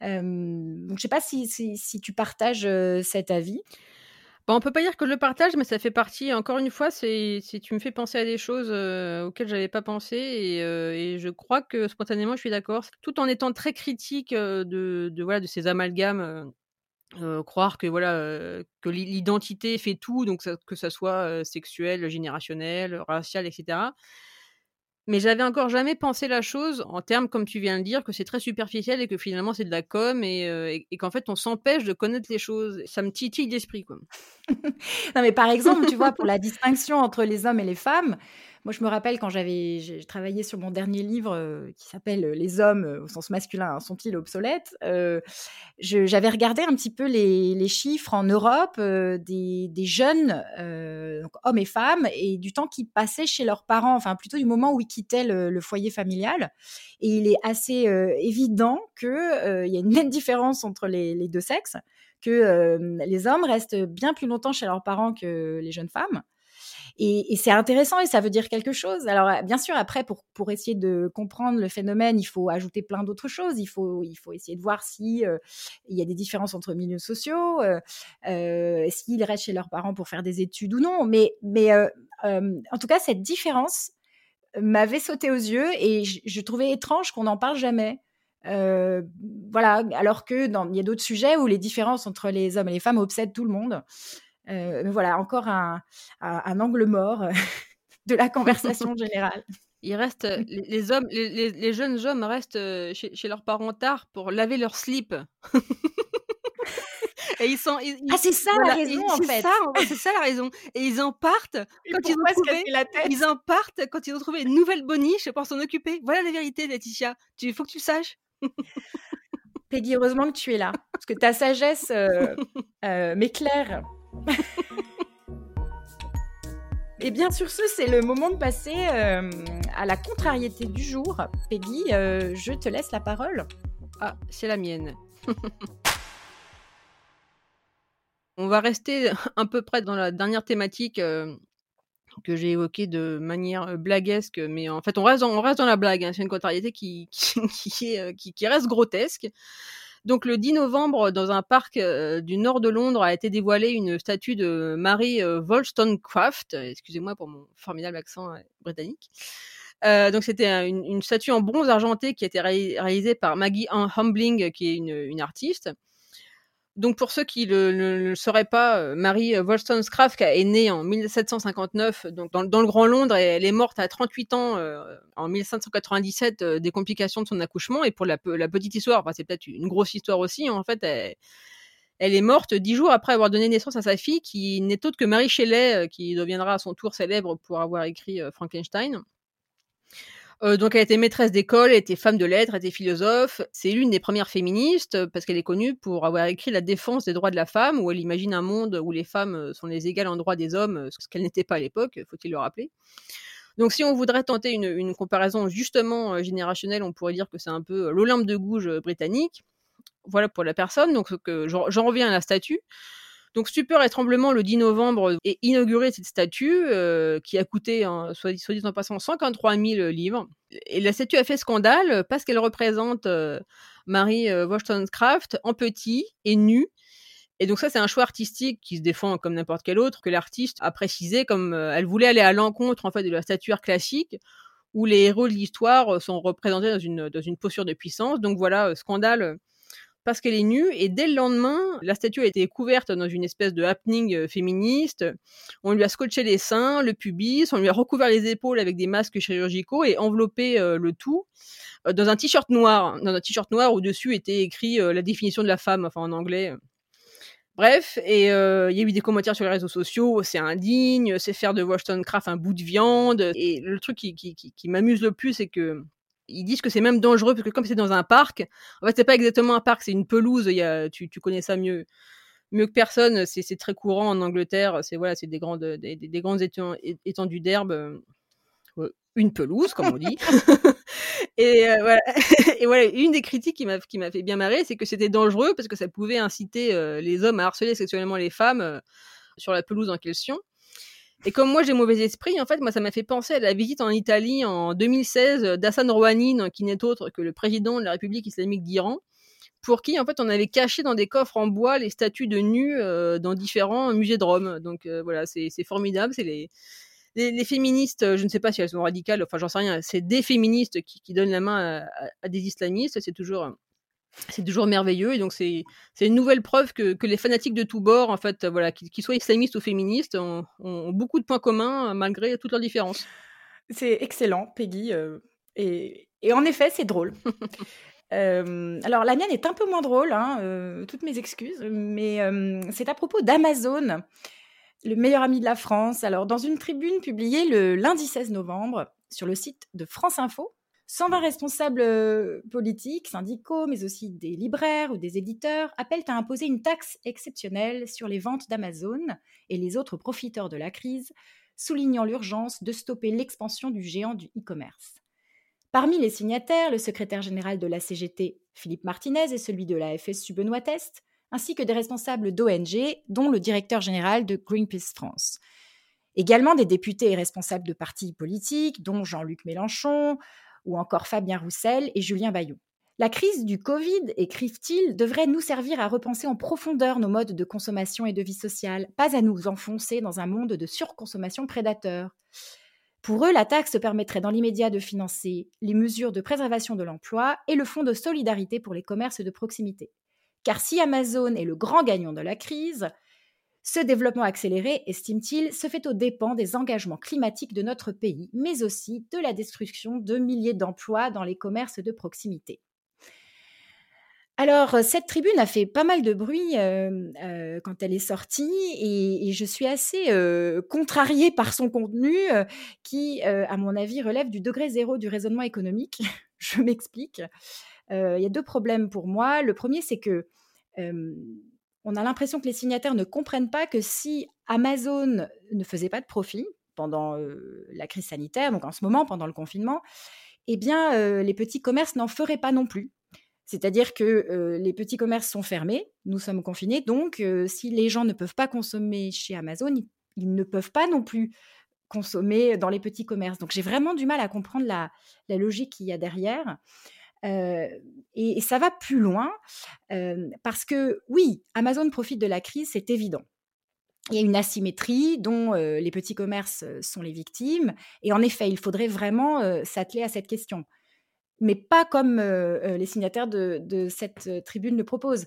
donc je ne sais pas si, si, tu partages cet avis. Bon, on peut pas dire que je le partage, mais ça fait partie, encore une fois, c'est, tu me fais penser à des choses euh, auxquelles j'avais pas pensé et, euh, et, je crois que spontanément je suis d'accord. Tout en étant très critique euh, de, voilà, de ces amalgames, croire que voilà que l'identité fait tout, donc que ça soit sexuel, générationnel, racial, etc. Mais j'avais encore jamais pensé la chose en termes, comme tu viens de dire, que c'est très superficiel et que finalement c'est de la com et, euh, qu'en fait on s'empêche de connaître les choses. Ça me titille l'esprit, non, mais par exemple, tu vois, pour la distinction entre les hommes et les femmes, moi, je me rappelle quand j'avais travaillé sur mon dernier livre euh, qui s'appelle euh, Les hommes euh, au sens masculin sont-ils obsolètes J'avais regardé un petit peu les, chiffres en Europe des, jeunes, hommes et femmes, et du temps qu'ils passaient chez leurs parents, enfin plutôt du moment où ils quittaient le, foyer familial. Et il est assez évident qu'il y a une nette différence entre les deux sexes, que les hommes restent bien plus longtemps chez leurs parents que les jeunes femmes. Et, c'est intéressant et ça veut dire quelque chose. Alors, euh, bien sûr, après, pour, pour essayer de comprendre le phénomène, il faut ajouter plein d'autres choses. Il faut, il faut essayer de voir si euh, y a des différences entre milieux sociaux, euh, euh, s'ils restent chez leurs parents pour faire des études ou non. Mais, mais en tout cas, cette différence m'avait sauté aux yeux et je, trouvais étrange qu'on n'en parle jamais. voilà, alors que il y a d'autres sujets où les différences entre les hommes et les femmes obsèdent tout le monde. Euh, voilà, encore un, angle mort euh, de la conversation générale. Il reste, les, hommes, les, jeunes hommes restent euh, chez, leurs parents tard pour laver leur slip. Et ils sont. ah, c'est ça la raison, en fait. C'est ça la raison. Et ils en partent quand ils ont trouvé. La tête? ils en partent quand ils ont trouvé une nouvelle boniche pour s'en occuper. Voilà la vérité, Laetitia. Il faut que tu le saches. Peggy, heureusement que tu es là. Parce que ta sagesse m'éclaire et bien sur ce, c'est le moment de passer euh, à la contrariété du jour. Peggy, euh, je te laisse la parole. Ah, c'est la mienne. On va rester un peu près dans la dernière thématique euh, que j'ai évoquée de manière blaguesque, mais en fait on reste dans, la blague. Hein. C'est une contrariété qui, reste grotesque. Donc le 10 novembre, dans un parc euh, du nord de Londres, a été dévoilée une statue de Mary euh, Wollstonecraft. Excusez-moi pour mon formidable accent euh, britannique. donc c'était une, statue en bronze argenté qui a été réalisée par Maggie Humbling, qui est une artiste. Donc pour ceux qui ne le, sauraient pas, euh, Marie Wollstonecraft est née en 1759 donc dans, le Grand Londres et elle est morte à 38 ans euh, en 1797 euh, des complications de son accouchement. Et pour la, petite histoire, c'est peut-être une grosse histoire aussi, en fait, elle, est morte dix jours après avoir donné naissance à sa fille, qui n'est autre que Marie Shelley, qui deviendra à son tour célèbre pour avoir écrit Frankenstein. Euh, donc, elle était maîtresse d'école, elle était femme de lettres, elle était philosophe. C'est l'une des premières féministes euh, parce qu'elle est connue pour avoir écrit La défense des droits de la femme, où elle imagine un monde où les femmes euh, sont les égales en droit des hommes, ce qu'elle n'était pas à l'époque, faut-il le rappeler. Donc, si on voudrait tenter une, comparaison justement générationnelle, on pourrait dire que c'est un peu l'Olympe de Gouges britannique. Voilà pour la personne. Donc, j'en reviens à la statue. Donc stupeur et tremblement le 10 novembre est inaugurée cette statue euh, qui a coûté, soit, dit en passant, 143 000 livres. Et la statue a fait scandale parce qu'elle représente euh, Marie euh, Wollstonecraft en petit et nue Et donc ça, c'est un choix artistique qui se défend comme n'importe quel autre, que l'artiste a précisé comme elle voulait aller à l'encontre en fait de la statuaire classique où les héros de l'histoire sont représentés dans une, dans une posture de puissance. Donc voilà, scandale parce qu'elle est nue. Et dès le lendemain, la statue a été couverte dans une espèce de happening euh, féministe. On lui a scotché les seins, le pubis, on lui a recouvert les épaules avec des masques chirurgicaux et enveloppé euh, le tout euh, dans un t-shirt noir. Dans un t-shirt noir où dessus était écrit la définition de la femme, enfin en anglais. Bref, et il y a eu des commentaires sur les réseaux sociaux, c'est indigne, c'est faire de Wollstonecraft un bout de viande. Et le truc qui, qui, qui, qui m'amuse le plus, c'est que ils disent que c'est même dangereux parce que comme c'est dans un parc, en fait c'est pas exactement un parc, c'est une pelouse. Il y a, tu, tu connais ça mieux mieux que personne. C'est très courant en Angleterre. C'est voilà, c'est des grandes des, des grandes étendues d'herbe, euh, une pelouse comme on dit. et euh, voilà. et voilà, une des critiques qui m'a qui m'a fait bien marrer, c'est que c'était dangereux parce que ça pouvait inciter euh, les hommes à harceler sexuellement les femmes sur la pelouse en question. Et comme moi j'ai mauvais esprit, en fait, moi ça m'a fait penser à la visite en Italie en 2016 d'Hassan Rouhani, qui n'est autre que le président de la République islamique d'Iran, pour qui en fait on avait caché dans des coffres en bois les statues de nus euh, dans différents musées de Rome. Donc euh, voilà, c'est formidable, c'est les, les, féministes, je ne sais pas si elles sont radicales, enfin j'en sais rien, c'est des féministes qui, donnent la main à, à des islamistes, c'est toujours c'est toujours merveilleux et donc c'est une nouvelle preuve que, que, les fanatiques de tous bords en fait voilà qu'ils soient islamistes ou féministes ont, ont, beaucoup de points communs malgré toutes leurs différences. C'est excellent Peggy euh, et, et, en effet c'est drôle. Euh, alors la mienne est un peu moins drôle hein, euh, toutes mes excuses mais c'est à propos d'Amazon le meilleur ami de la France. Alors dans une tribune publiée le lundi 16 novembre sur le site de France Info 120 responsables euh, politiques, syndicaux, mais aussi des libraires ou des éditeurs appellent à imposer une taxe exceptionnelle sur les ventes d'Amazon et les autres profiteurs de la crise, soulignant l'urgence de stopper l'expansion du géant du e-commerce. Parmi les signataires, le secrétaire général de la CGT, Philippe Martinez, et celui de la FSU Benoît Test, ainsi que des responsables d'ONG, dont le directeur général de Greenpeace France. Également des députés et responsables de partis politiques, dont Jean-Luc Mélenchon, ou encore Fabien Roussel et Julien Bayou. La crise du Covid, écrivent-ils, devrait nous servir à repenser en profondeur nos modes de consommation et de vie sociale, pas à nous enfoncer dans un monde de surconsommation prédateur. Pour eux, la taxe permettrait dans l'immédiat de financer les mesures de préservation de l'emploi et le fonds de solidarité pour les commerces de proximité. Car si Amazon est le grand gagnant de la crise, ce développement accéléré, estime-t-il, se fait aux dépens des engagements climatiques de notre pays, mais aussi de la destruction de milliers d'emplois dans les commerces de proximité. Alors, cette tribune a fait pas mal de bruit euh, euh, quand elle est sortie et, je suis assez euh, contrariée par son contenu qui, à mon avis, relève du degré zéro du raisonnement économique. je m'explique. Il y a deux problèmes pour moi. Le premier, c'est que on a l'impression que les signataires ne comprennent pas que si Amazon ne faisait pas de profit pendant euh, la crise sanitaire, donc en ce moment, pendant le confinement, eh bien, euh, les petits commerces n'en feraient pas non plus. C'est-à-dire que euh, les petits commerces sont fermés, nous sommes confinés, donc si les gens ne peuvent pas consommer chez Amazon, ils, ne peuvent pas non plus consommer dans les petits commerces. Donc j'ai vraiment du mal à comprendre la, la logique qu'il y a derrière et, ça va plus loin parce que oui, Amazon profite de la crise, c'est évident. Il y a une asymétrie dont les petits commerces sont les victimes. Et en effet, il faudrait vraiment s'atteler à cette question. Mais pas comme les signataires de, cette tribune le proposent.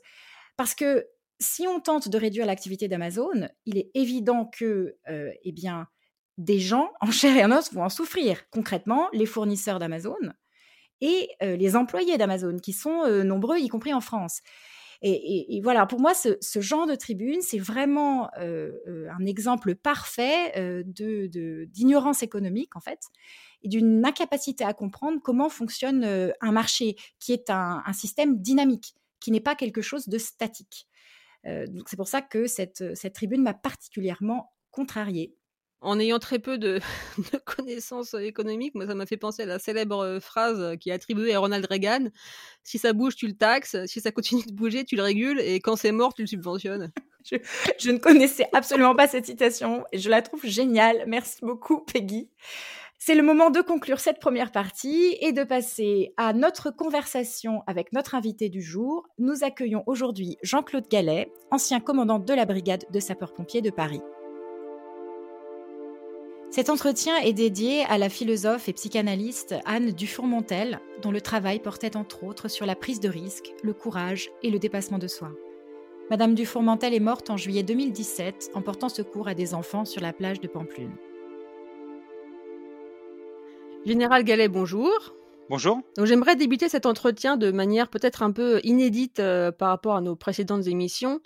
Parce que si on tente de réduire l'activité d'Amazon, il est évident que eh bien, des gens en chair et en os vont en souffrir. Concrètement, les fournisseurs d'Amazon, et les employés d'Amazon, qui sont nombreux, y compris en France. Et, voilà, pour moi, ce, genre de tribune, c'est vraiment un exemple parfait d'ignorance économique, en fait, et d'une incapacité à comprendre comment fonctionne un marché, qui est un, système dynamique, qui n'est pas quelque chose de statique. donc c'est pour ça que cette, cette tribune m'a particulièrement contrariée en ayant très peu de, connaissances économiques, moi ça m'a fait penser à la célèbre euh, phrase qui est attribuée à Ronald Reagan si ça bouge, tu le taxes, si ça continue de bouger, tu le régules, et quand c'est mort, tu le subventionnes. Je, ne connaissais absolument pas cette citation et je la trouve géniale. Merci beaucoup, Peggy. C'est le moment de conclure cette première partie et de passer à notre conversation avec notre invité du jour. Nous accueillons aujourd'hui Jean-Claude Gallet, ancien commandant de la brigade de sapeurs-pompiers de Paris. Cet entretien est dédié à la philosophe et psychanalyste Anne Dufourmontel, dont le travail portait entre autres sur la prise de risque, le courage et le dépassement de soi. Madame Dufourmentel est morte en juillet 2017 en portant secours à des enfants sur la plage de Pamplune. Général Gallet, bonjour. Bonjour. j'aimerais débuter cet entretien de manière peut-être un peu inédite euh, par rapport à nos précédentes émissions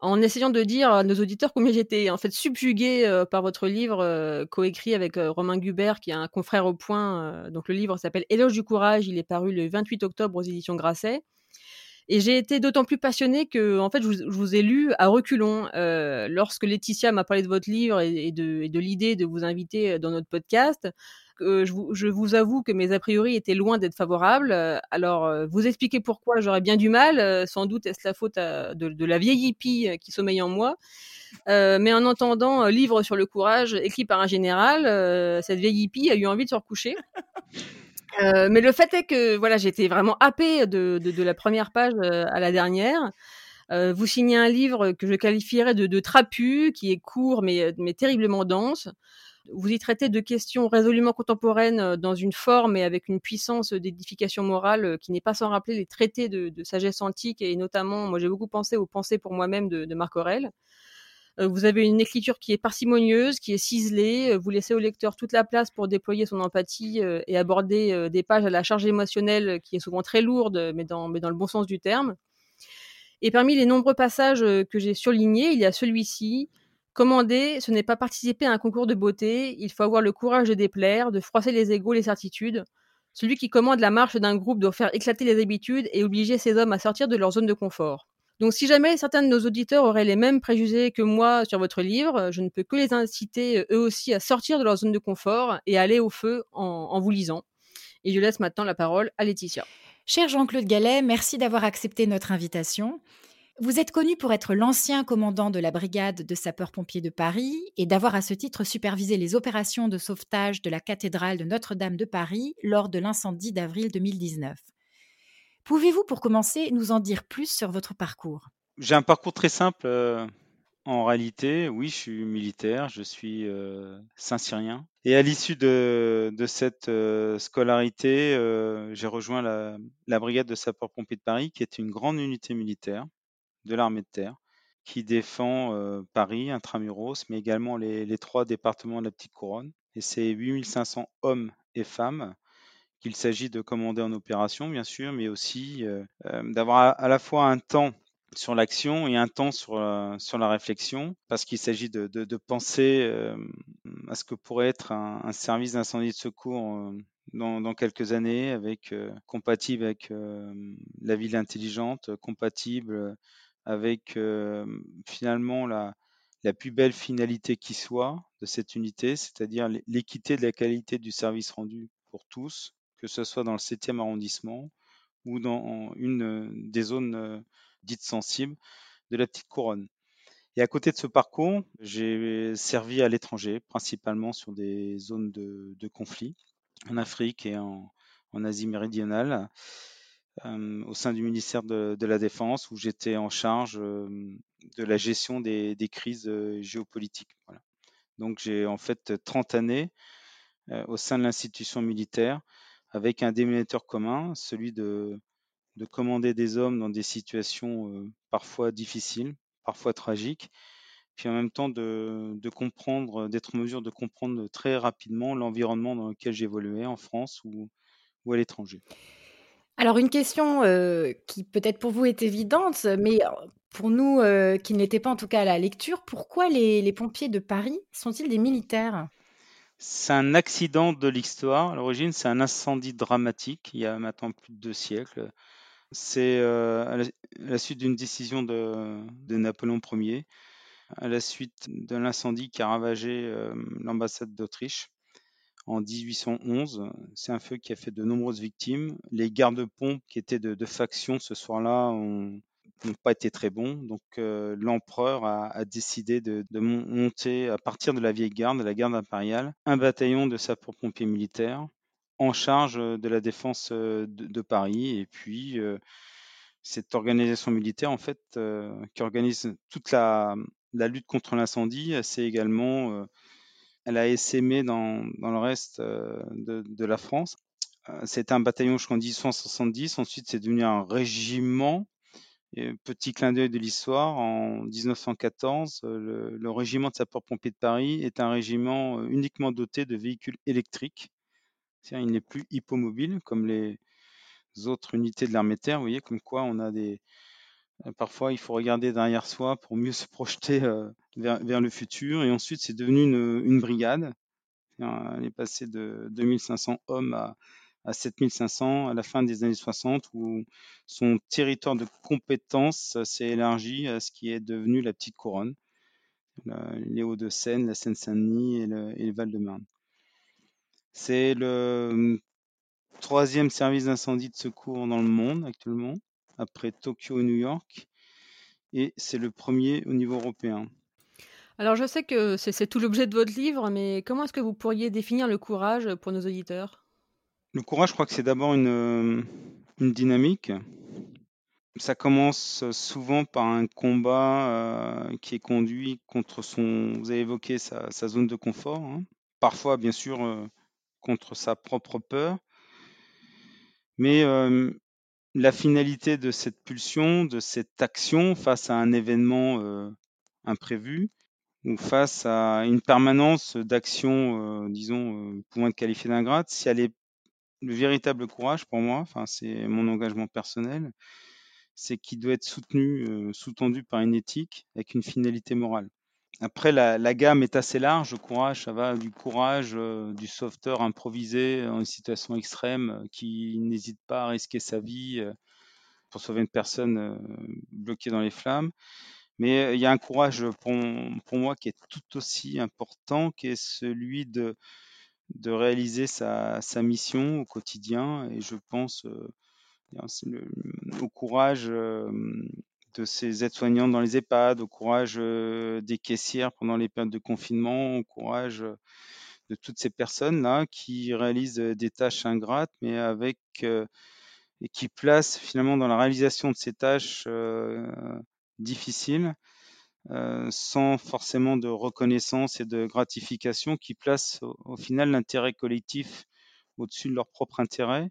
en essayant de dire à nos auditeurs combien j'étais en fait subjuguée euh, par votre livre euh, coécrit avec Romain Gubert, qui est un confrère au point. donc le livre s'appelle Éloge du courage. Il est paru le 28 octobre aux éditions Grasset. Et j'ai été d'autant plus passionnée que, en fait, je vous, ai lu à reculons. lorsque Laetitia m'a parlé de votre livre et de l'idée de vous inviter dans notre podcast, je, vous, je, vous, avoue que mes a priori étaient loin d'être favorables. Alors, euh, vous expliquer pourquoi j'aurais bien du mal. Euh, sans doute est-ce la faute de, la vieille hippie qui sommeille en moi. Euh, mais en entendant livre sur le courage écrit par un général, cette vieille hippie a eu envie de se recoucher. mais le fait est que voilà, j'étais vraiment happée de, de, de, la première page à la dernière. vous signez un livre que je qualifierais de, de trapu, qui est court mais, mais terriblement dense. Vous y traitez de questions résolument contemporaines euh, dans une forme et avec une puissance d'édification morale euh, qui n'est pas sans rappeler les traités de, sagesse antique et notamment, moi j'ai beaucoup pensé aux pensées pour moi-même de, Marc Aurèle. Euh, vous avez une écriture qui est parcimonieuse, qui est ciselée. Vous laissez au lecteur toute la place pour déployer son empathie et aborder des pages à la charge émotionnelle qui est souvent très lourde, mais dans, mais dans le bon sens du terme. Et parmi les nombreux passages que j'ai surlignés, il y a celui-ci Commander, ce n'est pas participer à un concours de beauté, il faut avoir le courage de déplaire, de froisser les égaux, les certitudes. Celui qui commande la marche d'un groupe doit faire éclater les habitudes et obliger ses hommes à sortir de leur zone de confort. Donc si jamais certains de nos auditeurs auraient les mêmes préjugés que moi sur votre livre, je ne peux que les inciter eux aussi à sortir de leur zone de confort et à aller au feu en, en vous lisant. Et je laisse maintenant la parole à Laetitia. Cher Jean-Claude Gallet, merci d'avoir accepté notre invitation. Vous êtes connu pour être l'ancien commandant de la brigade de sapeurs-pompiers de Paris et d'avoir à ce titre supervisé les opérations de sauvetage de la cathédrale de Notre-Dame de Paris lors de l'incendie d'avril 2019. Pouvez-vous, pour commencer, nous en dire plus sur votre parcours? J'ai un parcours très simple. Euh, en réalité, oui, je suis militaire, je suis euh, Saint-Cyrien. Et à l'issue de, cette euh, scolarité, j'ai rejoint la, la brigade de sapeurs-pompiers de Paris, qui est une grande unité militaire de l'armée de terre qui défend Paris, intramuros, mais également les, trois départements de la Petite Couronne. Et c'est 8500 hommes et femmes qu'il s'agit de commander en opération, bien sûr, mais aussi d'avoir à, la fois un temps sur l'action et un temps sur, sur la réflexion, parce qu'il s'agit de, penser à ce que pourrait être un, service d'incendie de secours dans, dans, quelques années, avec compatible avec la ville intelligente, compatible avec finalement la, la plus belle finalité qui soit de cette unité, c'est-à-dire l'équité de la qualité du service rendu pour tous, que ce soit dans le 7e arrondissement ou dans une des zones dites sensibles de la petite couronne. Et à côté de ce parcours, j'ai servi à l'étranger, principalement sur des zones de, conflit, en Afrique et en Asie méridionale au sein du ministère de, la Défense où j'étais en charge de la gestion des, crises géopolitiques. Donc j'ai en fait 30 années au sein de l'institution militaire avec un dénominateur commun, celui de, de, commander des hommes dans des situations parfois difficiles, parfois tragiques, puis en même temps de, de comprendre, d'être en mesure de comprendre très rapidement l'environnement dans lequel j'évoluais en France ou, ou à l'étranger. Alors une question euh, qui peut-être pour vous est évidente, mais euh, pour nous euh, qui n'étaient pas en tout cas à la lecture, pourquoi les, pompiers de Paris sont-ils des militaires? C'est un accident de l'histoire. À l'origine, c'est un incendie dramatique il y a maintenant plus de deux siècles. C'est à, la suite d'une décision de, Napoléon Ier, à la suite de l'incendie qui a ravagé l'ambassade d'Autriche en 1811. C'est un feu qui a fait de nombreuses victimes. Les gardes-pompes qui étaient de, de faction ce soir-là ont n'ont pas été très bons. Donc l'empereur a, décidé de, monter à partir de la vieille garde, de la garde impériale, un bataillon de sapeurs-pompiers militaires en charge de la défense de, Paris. Et puis cette organisation militaire, en fait, qui organise toute la, lutte contre l'incendie, c'est également, elle a essaimé dans, le reste de, de la France. C'était un bataillon jusqu'en 1870. Ensuite, c'est devenu un régiment petit clin d'œil de l'histoire, en 1914, euh, le, régiment de sapeurs-pompiers de Paris est un régiment euh, uniquement doté de véhicules électriques. Il n'est plus hippomobile comme les autres unités de l'armée terre. Vous voyez, comme quoi on a des. Euh, parfois, il faut regarder derrière soi pour mieux se projeter vers, le futur. Et ensuite, c'est devenu une, brigade. Elle est passée de 2500 hommes à, à 7500 à la fin des années 60, où son territoire de compétence s'est élargi à ce qui est devenu la petite couronne, les Hauts-de-Seine, la Seine-Saint-Denis et le, Val-de-Marne. C'est le hum, troisième service d'incendie de secours dans le monde actuellement, après Tokyo et New York, et c'est le premier au niveau européen. Alors je sais que c'est tout l'objet de votre livre, mais comment est-ce que vous pourriez définir le courage pour nos auditeurs? Le courage, je crois que c'est d'abord une, euh, une dynamique. Ça commence souvent par un combat euh, qui est conduit contre son, vous avez évoqué sa, zone de confort, hein. parfois bien sûr euh, contre sa propre peur, mais la finalité de cette pulsion, de cette action face à un événement imprévu, ou face à une permanence d'action, disons, pouvant être qualifiée d'ingrate, si elle est le véritable courage pour moi, c'est mon engagement personnel, c'est qu'il doit être soutenu, euh, sous-tendu par une éthique avec une finalité morale. Après, la, gamme est assez large. Courage, ça va du courage euh, du sauveteur improvisé en une situation extrême euh, qui n'hésite pas à risquer sa vie pour sauver une personne bloquée dans les flammes. Mais il y a un courage pour, moi qui est tout aussi important, qui est celui de, de réaliser sa, mission au quotidien. Et je pense euh, au courage euh, de ces aides-soignantes dans les EHPAD, au courage euh, des caissières pendant les périodes de confinement, au courage de toutes ces personnes-là qui réalisent des tâches ingrates, mais avec et qui placent finalement dans la réalisation de ces tâches difficiles euh, sans forcément de reconnaissance et de gratification, qui placent au, final l'intérêt collectif au-dessus de leur propre intérêt.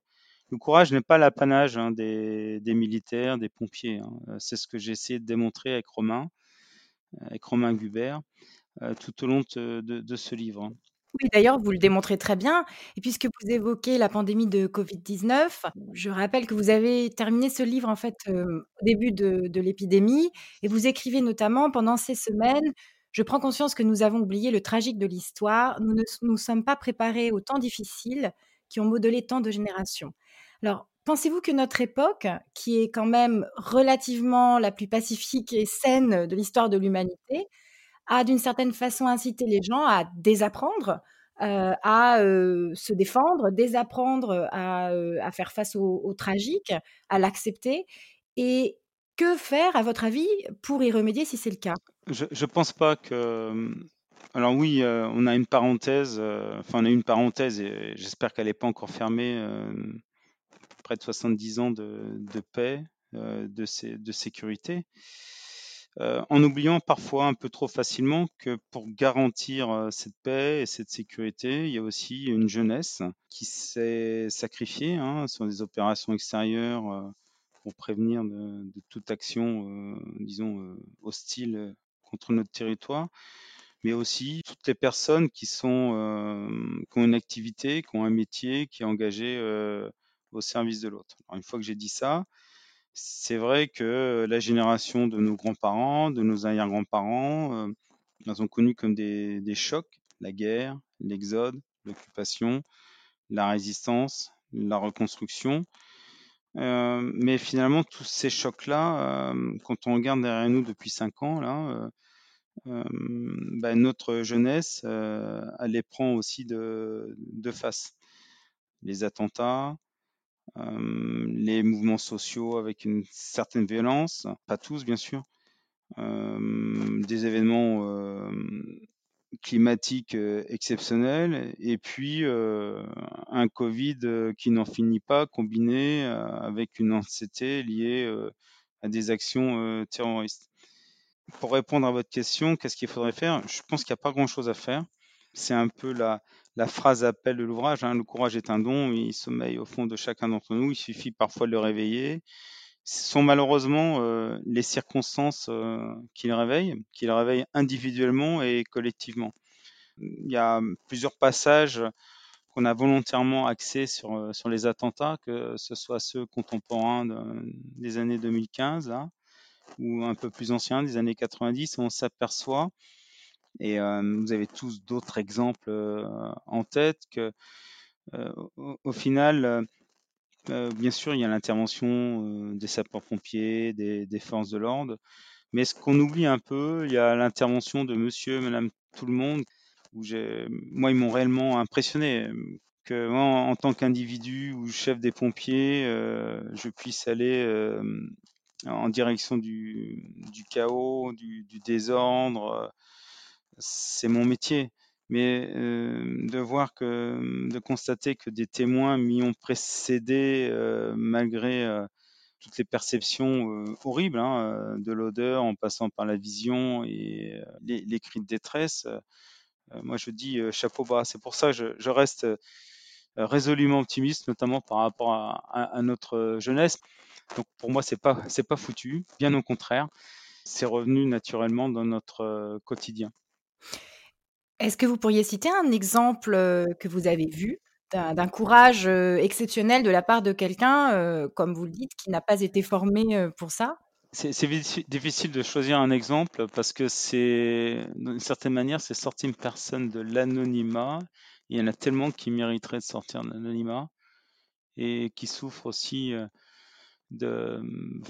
Le courage n'est pas l'apanage hein, des, militaires, des pompiers. Hein. Euh, c'est ce que j'ai essayé de démontrer avec Romain, avec Romain Gubert, euh, tout au long de, ce livre. Hein. Oui, d'ailleurs, vous le démontrez très bien. Et puisque vous évoquez la pandémie de Covid-19, je rappelle que vous avez terminé ce livre en fait au début de, l'épidémie et vous écrivez notamment pendant ces semaines. Je prends conscience que nous avons oublié le tragique de l'histoire. Nous ne nous sommes pas préparés aux temps difficiles qui ont modelé tant de générations. Alors, pensez-vous que notre époque, qui est quand même relativement la plus pacifique et saine de l'histoire de l'humanité, a d'une certaine façon incité les gens à désapprendre, euh, à euh, se défendre, désapprendre à, euh, à faire face au, tragique, à l'accepter? Et que faire, à votre avis, pour y remédier si c'est le cas? Je ne pense pas que... Alors oui, on a une parenthèse, enfin on a une parenthèse et j'espère qu'elle n'est pas encore fermée, près de 70 ans de, paix, de, de sécurité. Euh, en oubliant parfois un peu trop facilement que pour garantir euh, cette paix et cette sécurité, il y a aussi une jeunesse qui s'est sacrifiée hein, sur des opérations extérieures euh, pour prévenir de, toute action, disons, hostile contre notre territoire, mais aussi toutes les personnes qui, sont, qui ont une activité, qui ont un métier, qui est engagé au service de l'autre. Une fois que j'ai dit ça, c'est vrai que la génération de nos grands-parents, de nos arrière-grands-parents, euh, ont connu comme des, chocs la guerre, l'exode, l'occupation, la résistance, la reconstruction. Euh, mais finalement, tous ces chocs-là, euh, quand on regarde derrière nous depuis cinq ans, là, bah, notre jeunesse, elle les prend aussi de, de face. Les attentats, les mouvements sociaux avec une certaine violence, pas tous bien sûr, des événements climatiques exceptionnels et puis un Covid qui n'en finit pas combiné avec une anxiété liée à des actions terroristes. Pour répondre à votre question, qu'est-ce qu'il faudrait faire? Je pense qu'il n'y a pas grand-chose à faire. C'est un peu la, la phrase appel de l'ouvrage. Hein. le courage est un don, il sommeille au fond de chacun d'entre nous. Il suffit parfois de le réveiller. Ce sont malheureusement euh, les circonstances euh, qui le réveillent, qui le réveillent individuellement et collectivement. Il y a plusieurs passages qu'on a volontairement axés sur, euh, sur les attentats, que ce soit ceux contemporains des années 2015, là, ou un peu plus ancien, des années 90, on s'aperçoit, et vous avez tous d'autres exemples en tête, que au, final, bien sûr, il y a l'intervention des sapeurs-pompiers, des, forces de l'ordre, mais ce qu'on oublie un peu, il y a l'intervention de monsieur, madame, tout le monde, moi, ils m'ont réellement impressionné. Que en, tant qu'individu ou chef des pompiers, je puisse aller en direction du, chaos, du désordre. Euh, c'est mon métier. Mais euh, de voir que, de constater que des témoins m'y ont précédé euh, malgré toutes les perceptions horribles, hein, de l'odeur en passant par la vision et les, cris de détresse, moi je dis chapeau bas. C'est pour ça que je, reste résolument optimiste, notamment par rapport à, à, notre jeunesse. Donc pour moi, c'est pas c'est pas foutu, bien au contraire. C'est revenu naturellement dans notre euh, quotidien. Est-ce que vous pourriez citer un exemple que vous avez vu d'un courage exceptionnel de la part de quelqu'un, comme vous le dites, qui n'a pas été formé pour ça? C'est difficile de choisir un exemple parce que c'est, d'une certaine manière, c'est sortir une personne de l'anonymat. Il y en a tellement qui mériteraient de sortir de l'anonymat et qui souffrent aussi de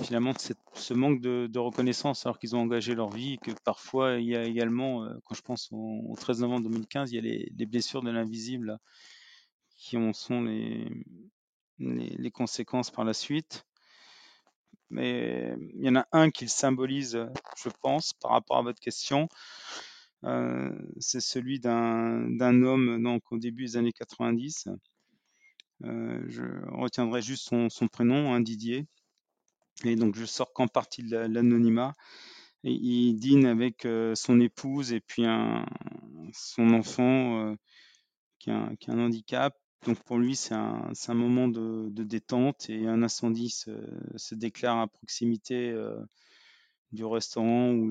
finalement de ce manque de, reconnaissance alors qu'ils ont engagé leur vie et que parfois il y a également, euh, quand je pense au, 13 novembre 2015, il y a les, les blessures de l'invisible qui en sont les, conséquences par la suite. Mais il y en a un qui le symbolise, je pense, par rapport à votre question. Euh, c'est celui d'un homme donc au début des années 90 euh, je retiendrai juste son, prénom, hein, Didier. Et donc je sors qu'en partie de l'anonymat. Il dîne avec euh, son épouse et puis son enfant euh, qui, a, un handicap. Donc pour lui, c'est un, moment de, détente et un incendie se, déclare à proximité euh, du restaurant où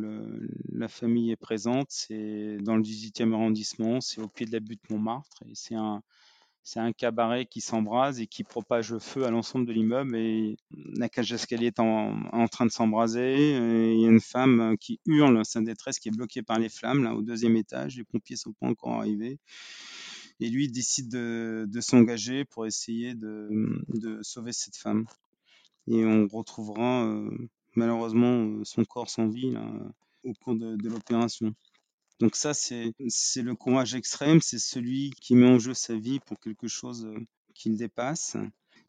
la famille est présente. C'est dans le 18e arrondissement, c'est au pied de la butte Montmartre et c'est un, c'est un cabaret qui s'embrase et qui propage le feu à l'ensemble de l'immeuble et la cage d'escalier est en, train de s'embraser. Il y a une femme qui hurle sa détresse qui est bloquée par les flammes là au deuxième étage. Les pompiers sont pas encore arrivés. Et lui décide de, s'engager pour essayer de, sauver cette femme. Et on retrouvera euh, malheureusement son corps sans vie au cours de l'opération. Donc ça, c'est le courage extrême, c'est celui qui met en jeu sa vie pour quelque chose qui le dépasse.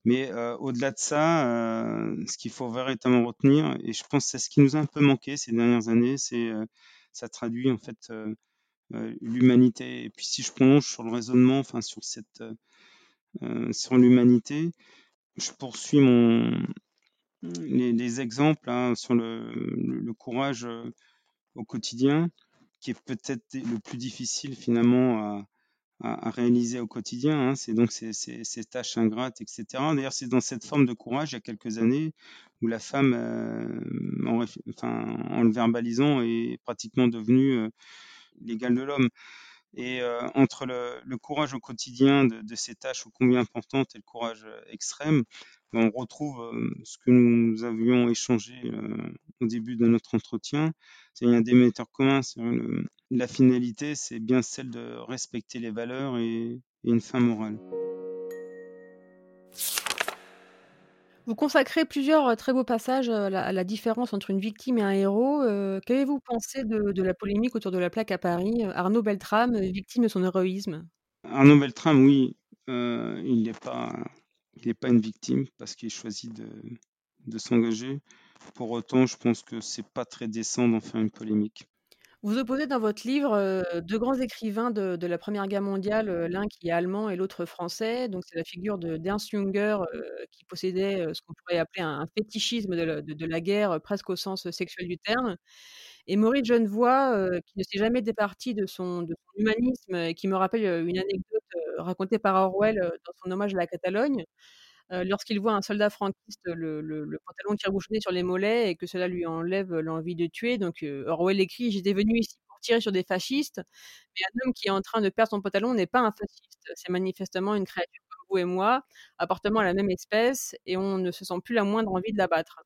Mais au-delà de ça, ce qu'il faut véritablement retenir, et je pense que c'est ce qui nous a un peu manqué ces dernières années, c'est euh, ça traduit en fait l'humanité. Et puis si je prolonge sur le raisonnement, enfin sur cette sur l'humanité, je poursuis mon les, les exemples hein, sur le courage au quotidien qui est peut-être le plus difficile finalement à, réaliser au quotidien. Hein. C'est donc ces, tâches ingrates, etc. D'ailleurs, c'est dans cette forme de courage, il y a quelques années, où la femme, euh, en, le verbalisant, est pratiquement devenue euh, l'égale de l'homme. Et euh, entre le, le, courage au quotidien de, de, ces tâches ô combien importantes et le courage euh, extrême, on retrouve euh, ce que nous avions échangé euh, au début de notre entretien. Il y a un déméteur commun. Le, la finalité, c'est bien celle de respecter les valeurs et, et une fin morale. Vous consacrez plusieurs très beaux passages à la, à la différence entre une victime et un héros. Euh, Qu'avez-vous pensé de, de, la polémique autour de la plaque à Paris Arnaud Beltrame, victime de son héroïsme? Arnaud Beltrame, oui, euh, il n'est pas il n'est pas une victime parce qu'il choisit de, de s'engager. Pour autant, je pense que c'est pas très décent d'en faire une polémique. Vous opposez dans votre livre euh, deux grands écrivains de, la Première Guerre mondiale, euh, l'un qui est allemand et l'autre français. Donc c'est la figure de d'Ernst Junger euh, qui possédait ce qu'on pourrait appeler un, fétichisme de la, guerre, presque au sens sexuel du terme. Et Maurice Genevoix, euh, qui ne s'est jamais départi de son, humanisme et qui me rappelle une anecdote euh, racontée par Orwell euh, dans son hommage à la Catalogne. Euh, lorsqu'il voit un soldat franquiste le, pantalon tire-bouchonné sur les mollets et que cela lui enlève l'envie de tuer. Donc euh, Orwell écrit J'étais venu ici pour tirer sur des fascistes, mais un homme qui est en train de perdre son pantalon n'est pas un fasciste. C'est manifestement une créature comme vous et moi, appartenant à la même espèce, et on ne se sent plus la moindre envie de l'abattre.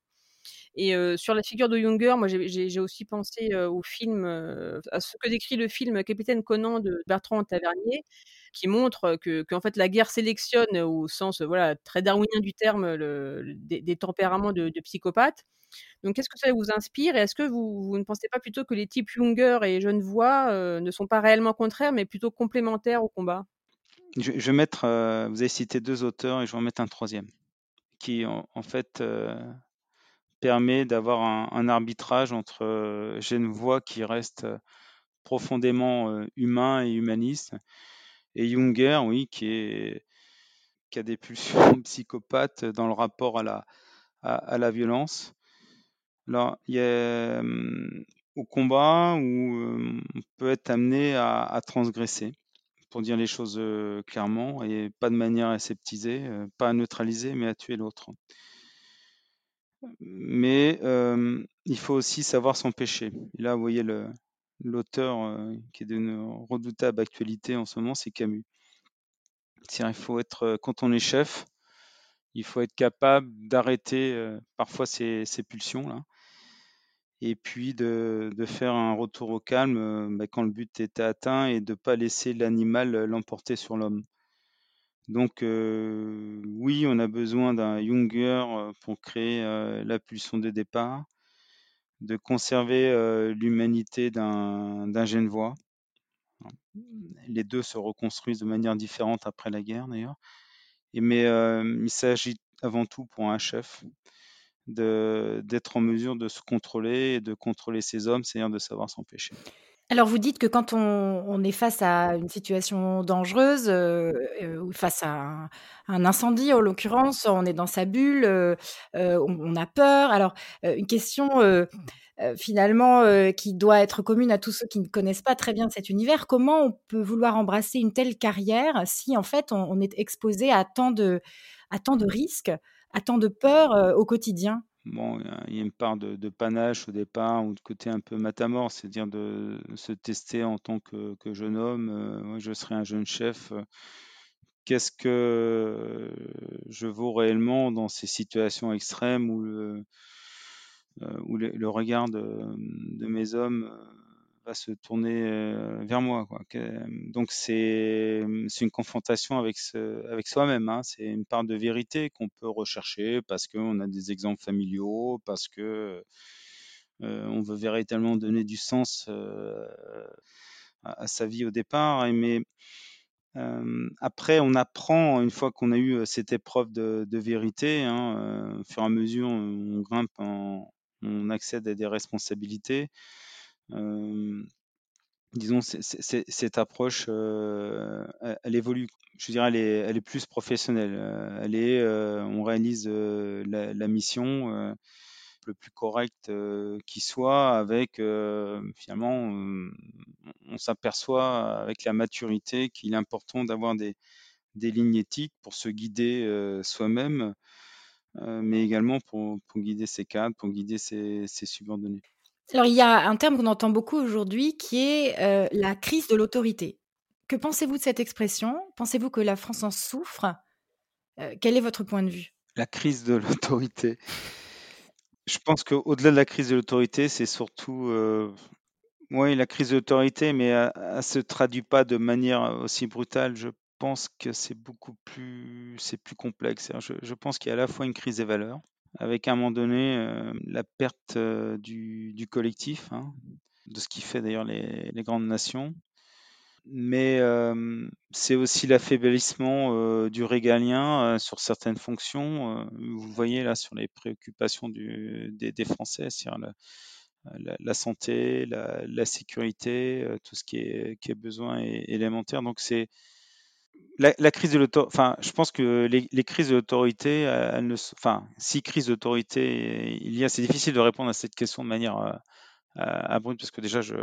Et euh, sur la figure de Junger, moi j'ai- aussi pensé euh, au film, euh, à ce que décrit le film Capitaine Conan de Bertrand Tavernier, qui montre que, en fait la guerre sélectionne au sens très darwinien du terme des, tempéraments de, psychopathes. Donc qu'est-ce que ça vous inspire et est-ce que vous, ne pensez pas plutôt que les types Junger et Genevoix euh, ne sont pas réellement contraires mais plutôt complémentaires au combat? Je, vais mettre, vous avez cité deux auteurs et je vais en mettre un troisième, qui en, fait permet d'avoir un, un arbitrage entre Genevoix qui reste profondément humain et humaniste, et Junger, oui, qui, a des pulsions psychopathes dans le rapport à la, à, à violence. Alors, il y a au combat où on peut être amené à, à transgresser, pour dire les choses clairement, et pas de manière aseptisée, euh, pas à neutraliser, mais à tuer l'autre. Mais il faut aussi savoir s'empêcher. Là, vous voyez le, l'auteur euh, qui est d'une redoutable actualité en ce moment, c'est Camus. Il faut être, euh, quand on est chef, il faut être capable d'arrêter euh, parfois ces, pulsions-là, et puis de, faire un retour au calme bah, quand le but était atteint et de ne pas laisser l'animal l'emporter sur l'homme. Donc oui, on a besoin d'un Junger pour créer la pulsion de départ, de conserver l'humanité d'un Genevois. Les deux se reconstruisent de manière différente après la guerre d'ailleurs. Mais il s'agit avant tout pour un chef d'être en mesure de se contrôler et de contrôler ses hommes, c'est-à-dire de savoir s'empêcher. Alors vous dites que quand on, est face à une situation dangereuse, euh, euh, face à un, incendie en l'occurrence, on est dans sa bulle, euh, on, a peur. Alors une question finalement qui doit être commune à tous ceux qui ne connaissent pas très bien cet univers, comment on peut vouloir embrasser une telle carrière si en fait on, est exposé à tant de, risques, à tant de peurs au quotidien? Bon, il y a- une part de, panache au départ ou de côté un peu matamor, c'est-à-dire de se tester en tant que, jeune homme. Euh, moi, je serai un jeune chef. Qu'est-ce que je vaux réellement dans ces situations extrêmes où le, euh, regard de, mes hommes va se tourner euh, vers moi. Donc c'est une confrontation avec, avec soi-même. Hein. C'est une part de vérité qu'on peut rechercher parce qu'on a des exemples familiaux, parce que euh, on veut véritablement donner du sens euh, à, sa vie au départ. Mais après, on apprend, une fois qu'on a eu cette épreuve de, vérité, hein, au fur et à mesure, on grimpe, on accède à des responsabilités. Disons, cette approche, elle, évolue. Je dirais, elle est, elle est plus professionnelle. Elle est, on réalise la, mission le plus correct qui soit, avec finalement, on s'aperçoit avec la maturité qu'il est important d'avoir des, des lignes éthiques pour se guider soi-même, mais également pour, guider ses cadres, pour guider ses subordonnés. Alors, il y a un terme qu'on entend beaucoup aujourd'hui qui est euh, la crise de l'autorité. Que pensez-vous de cette expression? Pensez-vous que la France en souffre? Euh, Quel est votre point de vue? La crise de l'autorité. Je pense qu'au-delà de la crise de l'autorité, c'est surtout euh, oui, la crise de l'autorité, mais elle ne se traduit pas de manière aussi brutale. Je pense que c'est beaucoup plus, c'est plus complexe. Je, je pense qu'il y a à la fois une crise des valeurs, avec à un moment donné euh, la perte euh, du, collectif, hein, de ce qui fait d'ailleurs les, grandes nations. mais c'est aussi l'affaiblissement du régalien sur certaines fonctions. vous voyez là sur les préoccupations des, Français, c'est-à-dire la, santé, la, sécurité, tout ce qui est, qui est besoin élémentaire. Donc c'est la, crise de l'autorité, enfin, je pense que les, crises elles ne, enfin, si crise d'autorité il y a, c'est difficile de répondre à cette question de manière euh, abrupte parce que déjà je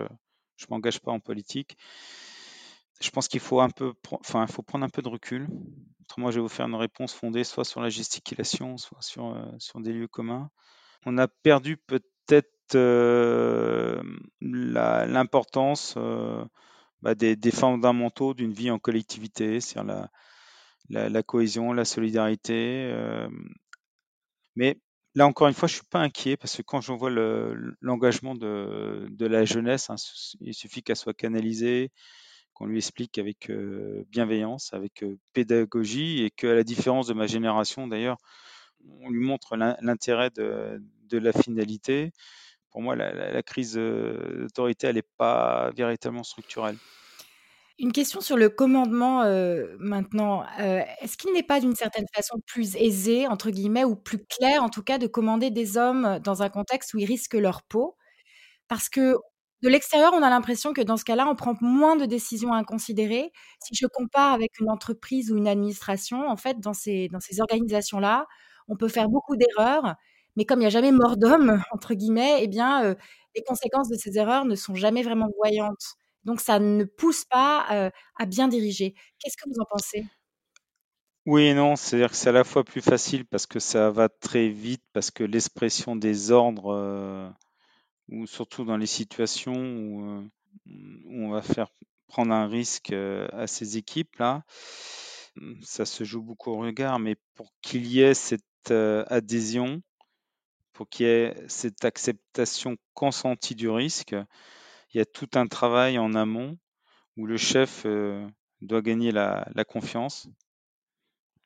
je m'engage pas en politique. Je pense qu'il faut un peu, enfin, il faut prendre un peu de recul. Autrement, je vais vous faire une réponse fondée soit sur la gesticulation, soit sur euh, sur des lieux communs. On a perdu peut-être euh, l'importance bah, des, fondamentaux d'une vie en collectivité, c'est-à-dire la, cohésion, la solidarité. Euh, mais là, encore une fois, je ne suis pas inquiet parce que quand j'en vois l'engagement de, la jeunesse, hein, il suffit qu'elle soit canalisée, qu'on lui explique avec euh, bienveillance, avec euh, pédagogie, et qu'à la différence de ma génération, d'ailleurs, on lui montre l'intérêt de, la finalité pour moi, la, crise euh, d'autorité, elle n'est pas véritablement structurelle. Une question sur le commandement euh, maintenant. Euh, est-ce qu'il n'est pas d'une certaine façon plus aisé, entre guillemets, ou plus clair en tout cas, de commander des hommes dans un contexte où ils risquent leur peau? Parce que de l'extérieur, on a l'impression que dans ce cas-là, on prend moins de décisions inconsidérées. Si je compare avec une entreprise ou une administration, en fait, dans ces, dans ces organisations-là, on peut faire beaucoup d'erreurs mais comme il n'y a jamais mort d'homme, entre guillemets, eh bien, les conséquences de ces erreurs ne sont jamais vraiment voyantes. Donc, ça ne pousse pas à bien diriger. Qu'est-ce que vous en pensez? Oui et non, c'est-à-dire que c'est à la fois plus facile parce que ça va très vite, parce que l'expression des ordres, ou surtout dans les situations où, on va faire prendre un risque à ces équipes-là, ça se joue beaucoup au regard, mais pour qu'il y ait cette adhésion, pour qu'il y ait cette acceptation consentie du risque, il y a tout un travail en amont où le chef euh, doit gagner la, confiance,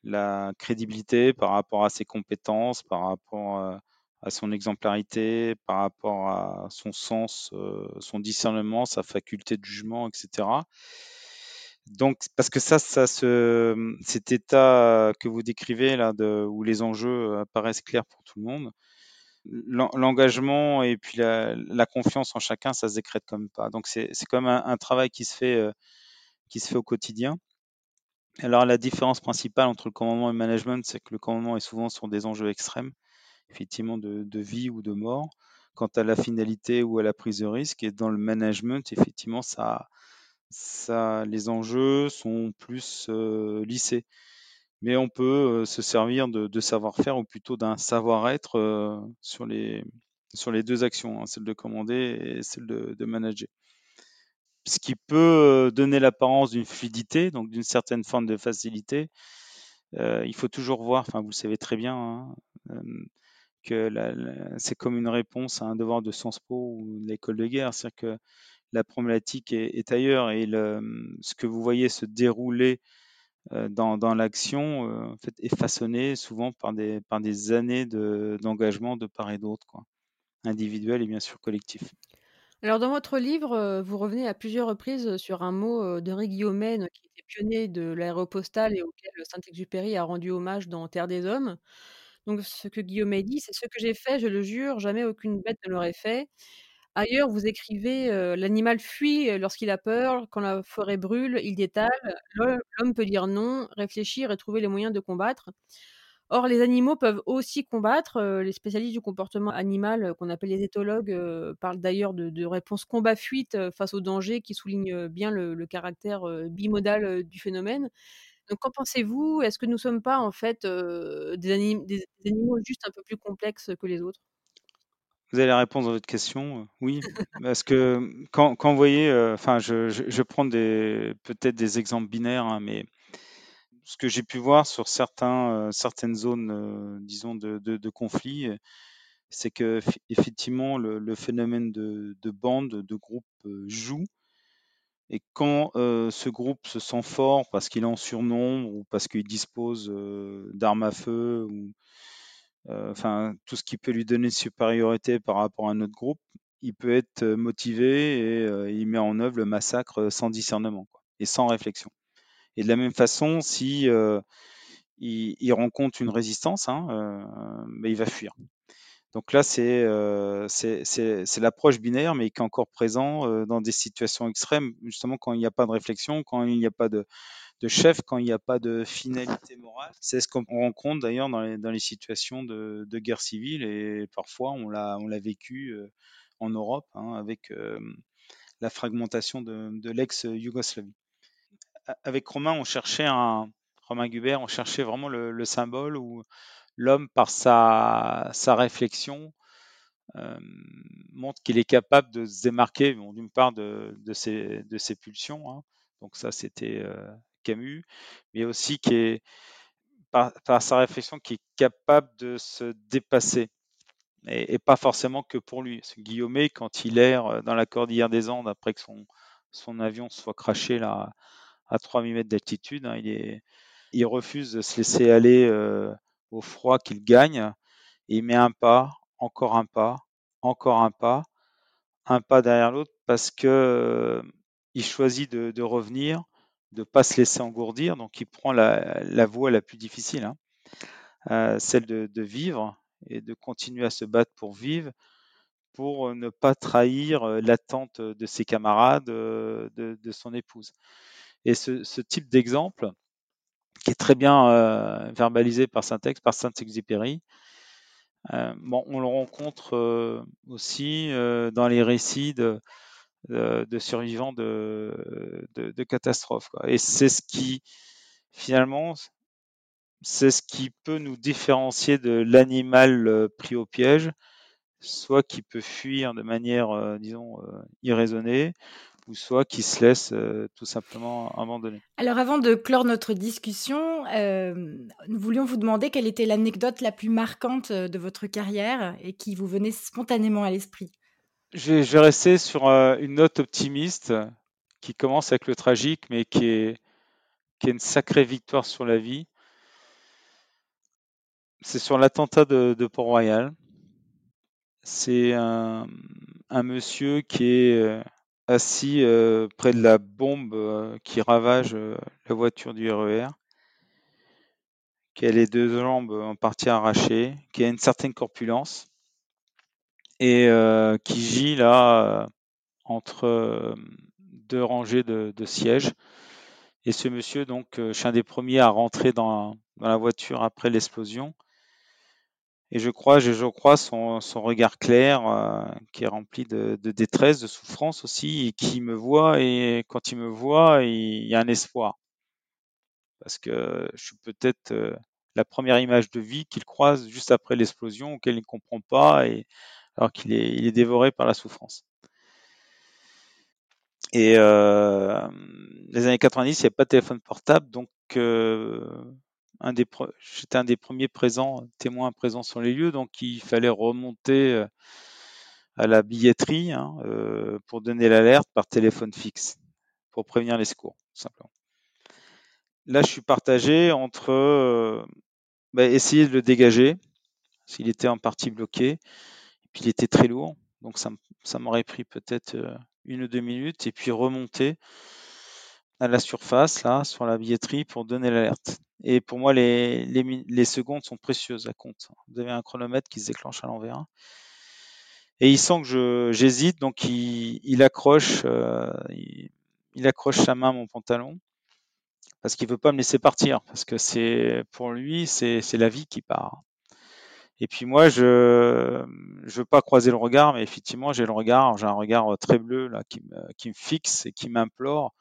la crédibilité par rapport à ses compétences, par rapport euh, à, son exemplarité, par rapport à son sens, euh, son discernement, sa faculté de jugement, etc. Donc, parce que ça, ça cet état que vous décrivez là, où les enjeux apparaissent clairs pour tout le monde, l'engagement et puis la, confiance en chacun, ça se décrète comme pas. Donc c'est même un, travail qui se fait euh, qui se fait au quotidien. Alors la différence principale entre le commandement et le management, c'est que le commandement est souvent sur des enjeux extrêmes, effectivement de, vie ou de mort, quant à la finalité ou à la prise de risque. Et dans le management, effectivement, ça, ça, les enjeux sont plus euh, lissés mais on peut se servir de, savoir-faire ou plutôt d'un savoir-être sur, les, sur les deux actions, hein, celle de commander et celle de, manager. Ce qui peut donner l'apparence d'une fluidité, donc d'une certaine forme de facilité. il faut toujours voir, enfin vous le savez très bien, hein, que c'est comme une réponse à un devoir de Sciences Po ou de l'école de guerre, c'est-à-dire que la problématique est, ailleurs et ce que vous voyez se dérouler euh, dans, dans l'action euh, en fait, est façonné souvent par des, par des années d'engagement de, part et d'autre, individuel et bien sûr collectif. Alors dans votre livre, euh, vous revenez à plusieurs reprises sur un mot d'Henri Guillaumet, qui était pionnier de l'aéropostale et auquel Saint-Exupéry a rendu hommage dans Terre des Hommes. Donc ce que Guillaumet dit, c'est ce que j'ai fait, je le jure, jamais aucune bête ne l'aurait fait. Ailleurs, vous écrivez, «L'animal fuit lorsqu'il a peur, quand la forêt brûle, il détale. L'homme peut dire non, réfléchir et trouver les moyens de combattre». Or, les animaux peuvent aussi combattre. les spécialistes du comportement animal, qu'on appelle les éthologues, parlent d'ailleurs de réponse combat-fuite, face au danger qui souligne, bien le caractère, bimodal, du phénomène. Donc qu'en pensez-vous? Est-ce que nous ne sommes pas en fait, des animaux juste un peu plus complexes que les autres? Vous avez la réponse à votre question euh, Oui, parce que quand, quand vous voyez, euh, enfin, je, prends des, peut-être des exemples binaires, hein, mais ce que j'ai pu voir sur certains, euh, certaines zones, disons, de, conflit, c'est que effectivement le, le, phénomène de, de bande, de groupe joue. Et quand ce groupe se sent fort parce qu'il est en surnombre ou parce qu'il dispose d'armes à feu ou, enfin tout ce qui peut lui donner supériorité par rapport à un autre groupe, il peut être motivé et il met en œuvre le massacre sans discernement. Et sans réflexion. Et de la même façon, si il, rencontre une résistance, hein, il va fuir. Donc là, c'est l'approche binaire, mais qui est encore présent dans des situations extrêmes, justement quand il n'y a pas de réflexion, quand il n'y a pas de, chef, quand il n'y a pas de finalité morale. C'est ce qu'on rencontre d'ailleurs dans les, situations de, guerre civile et parfois on l'a vécu en Europe hein, avec la fragmentation de, l'ex-Yougoslavie. Avec Romain, on cherchait un Romain Gubert, on cherchait vraiment le, symbole où l'homme, par sa, sa réflexion, montre qu'il est capable de se démarquer, d'une part, de, de, ses, de ses pulsions. Hein. Donc ça, c'était Camus, mais aussi qui est, par, sa réflexion, qui est capable de se dépasser. Et, pas forcément que pour lui. Guillaume, quand il erre dans la cordillère des Andes, après que son, son avion soit craché là, à 3000 mètres d'altitude, hein, il, refuse de se laisser aller au froid qu'il gagne. Et il met un pas, encore un pas, encore un pas, un pas derrière l'autre parce que il choisit de, revenir, de pas se laisser engourdir. Donc il prend la, voie la plus difficile, hein, euh, celle de, vivre et de continuer à se battre pour vivre, pour ne pas trahir l'attente de ses camarades, de, son épouse. Et ce, type d'exemple, qui est très bien verbalisé par Saint-Texte, par Saint-Exupéry, bon, on le rencontre aussi dans les récits de, de, survivants de, de, catastrophes. Et c'est ce qui, finalement, c'est ce qui peut nous différencier de l'animal euh, pris au piège, soit qui peut fuir de manière, euh, disons, euh, irraisonnée, ou soit qui se laisse tout simplement abandonner. Alors avant de clore notre discussion, nous voulions vous demander quelle était l'anecdote la plus marquante de votre carrière et qui vous venait spontanément à l'esprit. Je vais, rester sur une note optimiste qui commence avec le tragique, mais qui est, une sacrée victoire sur la vie. C'est sur l'attentat de, Port-Royal. C'est un, monsieur qui est assis près de la bombe qui ravage la voiture du RER, e qui a les deux jambes en partie arrachées, qui a une certaine corpulence et euh, qui gît là euh, entre euh, deux rangées de, sièges. Et ce monsieur, donc, je suis un des premiers à rentrer dans, la voiture après l'explosion. Et je crois, je, crois son, regard clair, qui est rempli de, détresse, de souffrance aussi, et qui me voit. Et quand il me voit, il, y a un espoir. Parce que je suis peut-être la première image de vie qu'il croise juste après l'explosion, auquel il ne comprend pas. Et alors qu'il est, il est dévoré par la souffrance. Et euh, les années 90, il n'y avait pas de téléphone portable, donc euh, un des j'étais un des premiers présents, témoins présents sur les lieux, donc il fallait remonter euh, à la billetterie hein, euh, pour donner l'alerte par téléphone fixe, pour prévenir les secours, simplement. Là, je suis partagé entre euh, bah, essayer de le dégager, s'il était en partie bloqué, il était très lourd, donc ça, m'aurait pris peut-être euh, une ou deux minutes, et puis remonter à la surface, là, sur la billetterie, pour donner l'alerte. Et pour moi, les, secondes sont précieuses à compte. Vous avez un chronomètre qui se déclenche à l'envers. Et il sent que j'hésite, donc il, accroche, euh, il, accroche sa main à mon pantalon parce qu'il veut pas me laisser partir, parce que c'est pour lui, c'est la vie qui part. Et puis moi, je ne veux pas croiser le regard, mais effectivement, j'ai le regard, j'ai un regard très bleu là qui me, fixe et qui m'implore.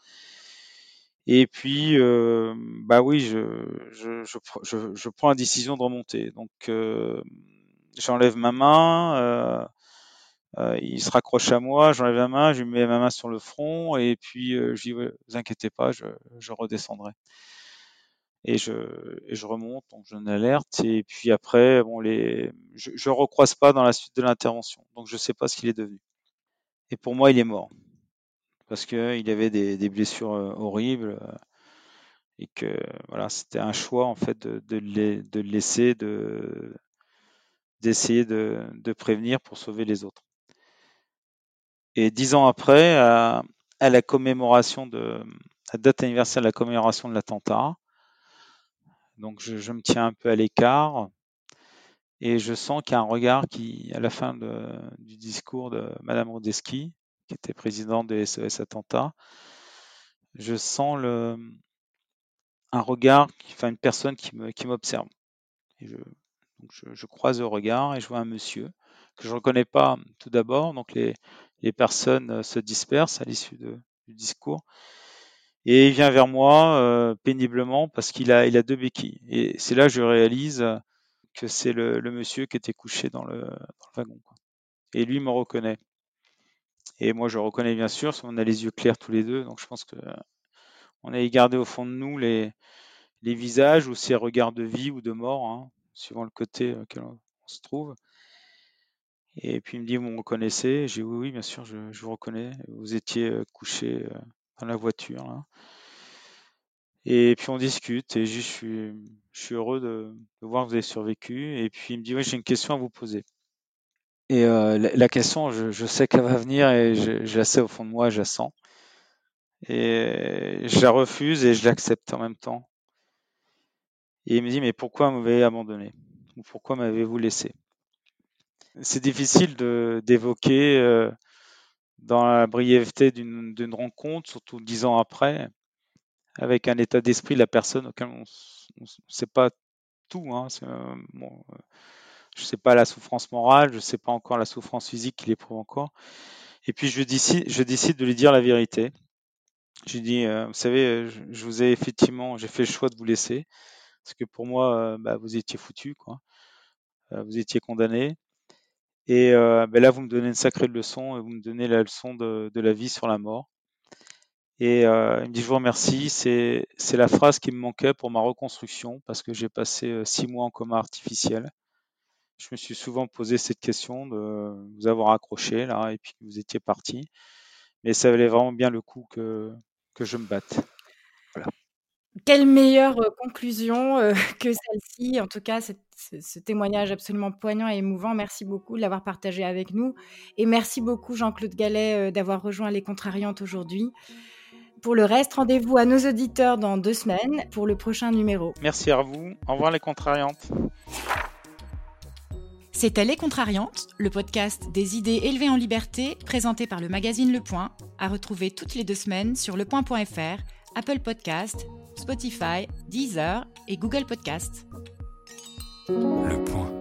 Et puis, euh, bah oui, je, prends la décision de remonter. Donc, euh, j'enlève ma main, euh, il se raccroche à moi, j'enlève la main, je lui mets ma main sur le front, et puis je dis, vous inquiétez pas, je redescendrai et je, et je remonte, donc je l'alerte. Et puis après, bon, les, je ne recroise pas dans la suite de l'intervention, donc je ne sais pas ce qu'il est devenu. Et pour moi, il est mort parce qu'il avait des, des blessures horribles et que voilà, c'était un choix en fait de, de, le, de laisser, de d'essayer de, de, prévenir pour sauver les autres. Et dix ans après, à, à la commémoration de la date anniversaire de la commémoration de l'attentat. Donc je, me tiens un peu à l'écart et je sens qu'il y a un regard qui, à la fin du discours de Madame Rodeski, qui était présidente de SOS Attentat, je sens un regard, enfin une personne qui m'observe. Je, croise le regard et je vois un monsieur que je ne reconnais pas tout d'abord. Donc les, les, personnes se dispersent à l'issue du discours. Et il vient vers moi euh, péniblement parce qu'il a, il a deux béquilles. Et c'est là que je réalise que c'est le, monsieur qui était couché dans le, wagon. Et lui me reconnaît. Et moi, je reconnais bien sûr, on a les yeux clairs tous les deux. Donc je pense que on a gardé au fond de nous les, les visages ou ces regards de vie ou de mort, hein, suivant le côté auquel on, se trouve. Et puis il me dit, vous me reconnaissez? J'ai oui, oui, bien sûr, je, vous reconnais. Vous étiez euh, couché euh, dans la voiture. Et puis on discute et je suis, je suis heureux de, voir que vous avez survécu. Et puis il me dit, oui, j'ai une question à vous poser. Et euh, la, question, je, sais qu'elle va venir et je, la sais au fond de moi, je la sens. Et je la refuse et je l'accepte en même temps. Et il me dit, mais pourquoi m'avez abandonné? Ou pourquoi m'avez-vous laissé? C'est difficile d'évoquer euh, dans la brièveté d'une rencontre, surtout dix ans après, avec un état d'esprit de la personne auquel on ne sait pas tout. Hein. Euh, euh, je ne sais pas la souffrance morale, je ne sais pas encore la souffrance physique qu'il éprouve encore. Et puis je décide, de lui dire la vérité. Je lui dis, vous savez, je, vous ai effectivement, j'ai fait le choix de vous laisser parce que pour moi, euh, bah, vous étiez foutu. Euh, vous étiez condamné. Et euh, bah, là, vous me donnez une sacrée leçon, et vous me donnez la leçon de, la vie sur la mort. Et il me dit, je vous remercie, c'est, la phrase qui me manquait pour ma reconstruction, parce que j'ai passé six mois en coma artificiel. Je me suis souvent posé cette question de vous avoir accroché là, et puis vous étiez parti. Mais ça valait vraiment bien le coup que, que je me batte. Voilà. Quelle meilleure, conclusion, que celle-ci? En tout cas, ce témoignage absolument poignant et émouvant. Merci beaucoup de l'avoir partagé avec nous et merci beaucoup Jean-Claude Gallet, d'avoir rejoint Les Contrariantes aujourd'hui. Pour le reste, rendez-vous à nos auditeurs dans deux semaines pour le prochain numéro. Merci à vous. Au revoir les Contrariantes. C'était Les Contrariantes, le podcast des idées élevées en liberté présenté par le magazine Le Point, à retrouver toutes les deux semaines sur lepoint.fr, Apple Podcast Spotify, Deezer et Google Podcast. Le point.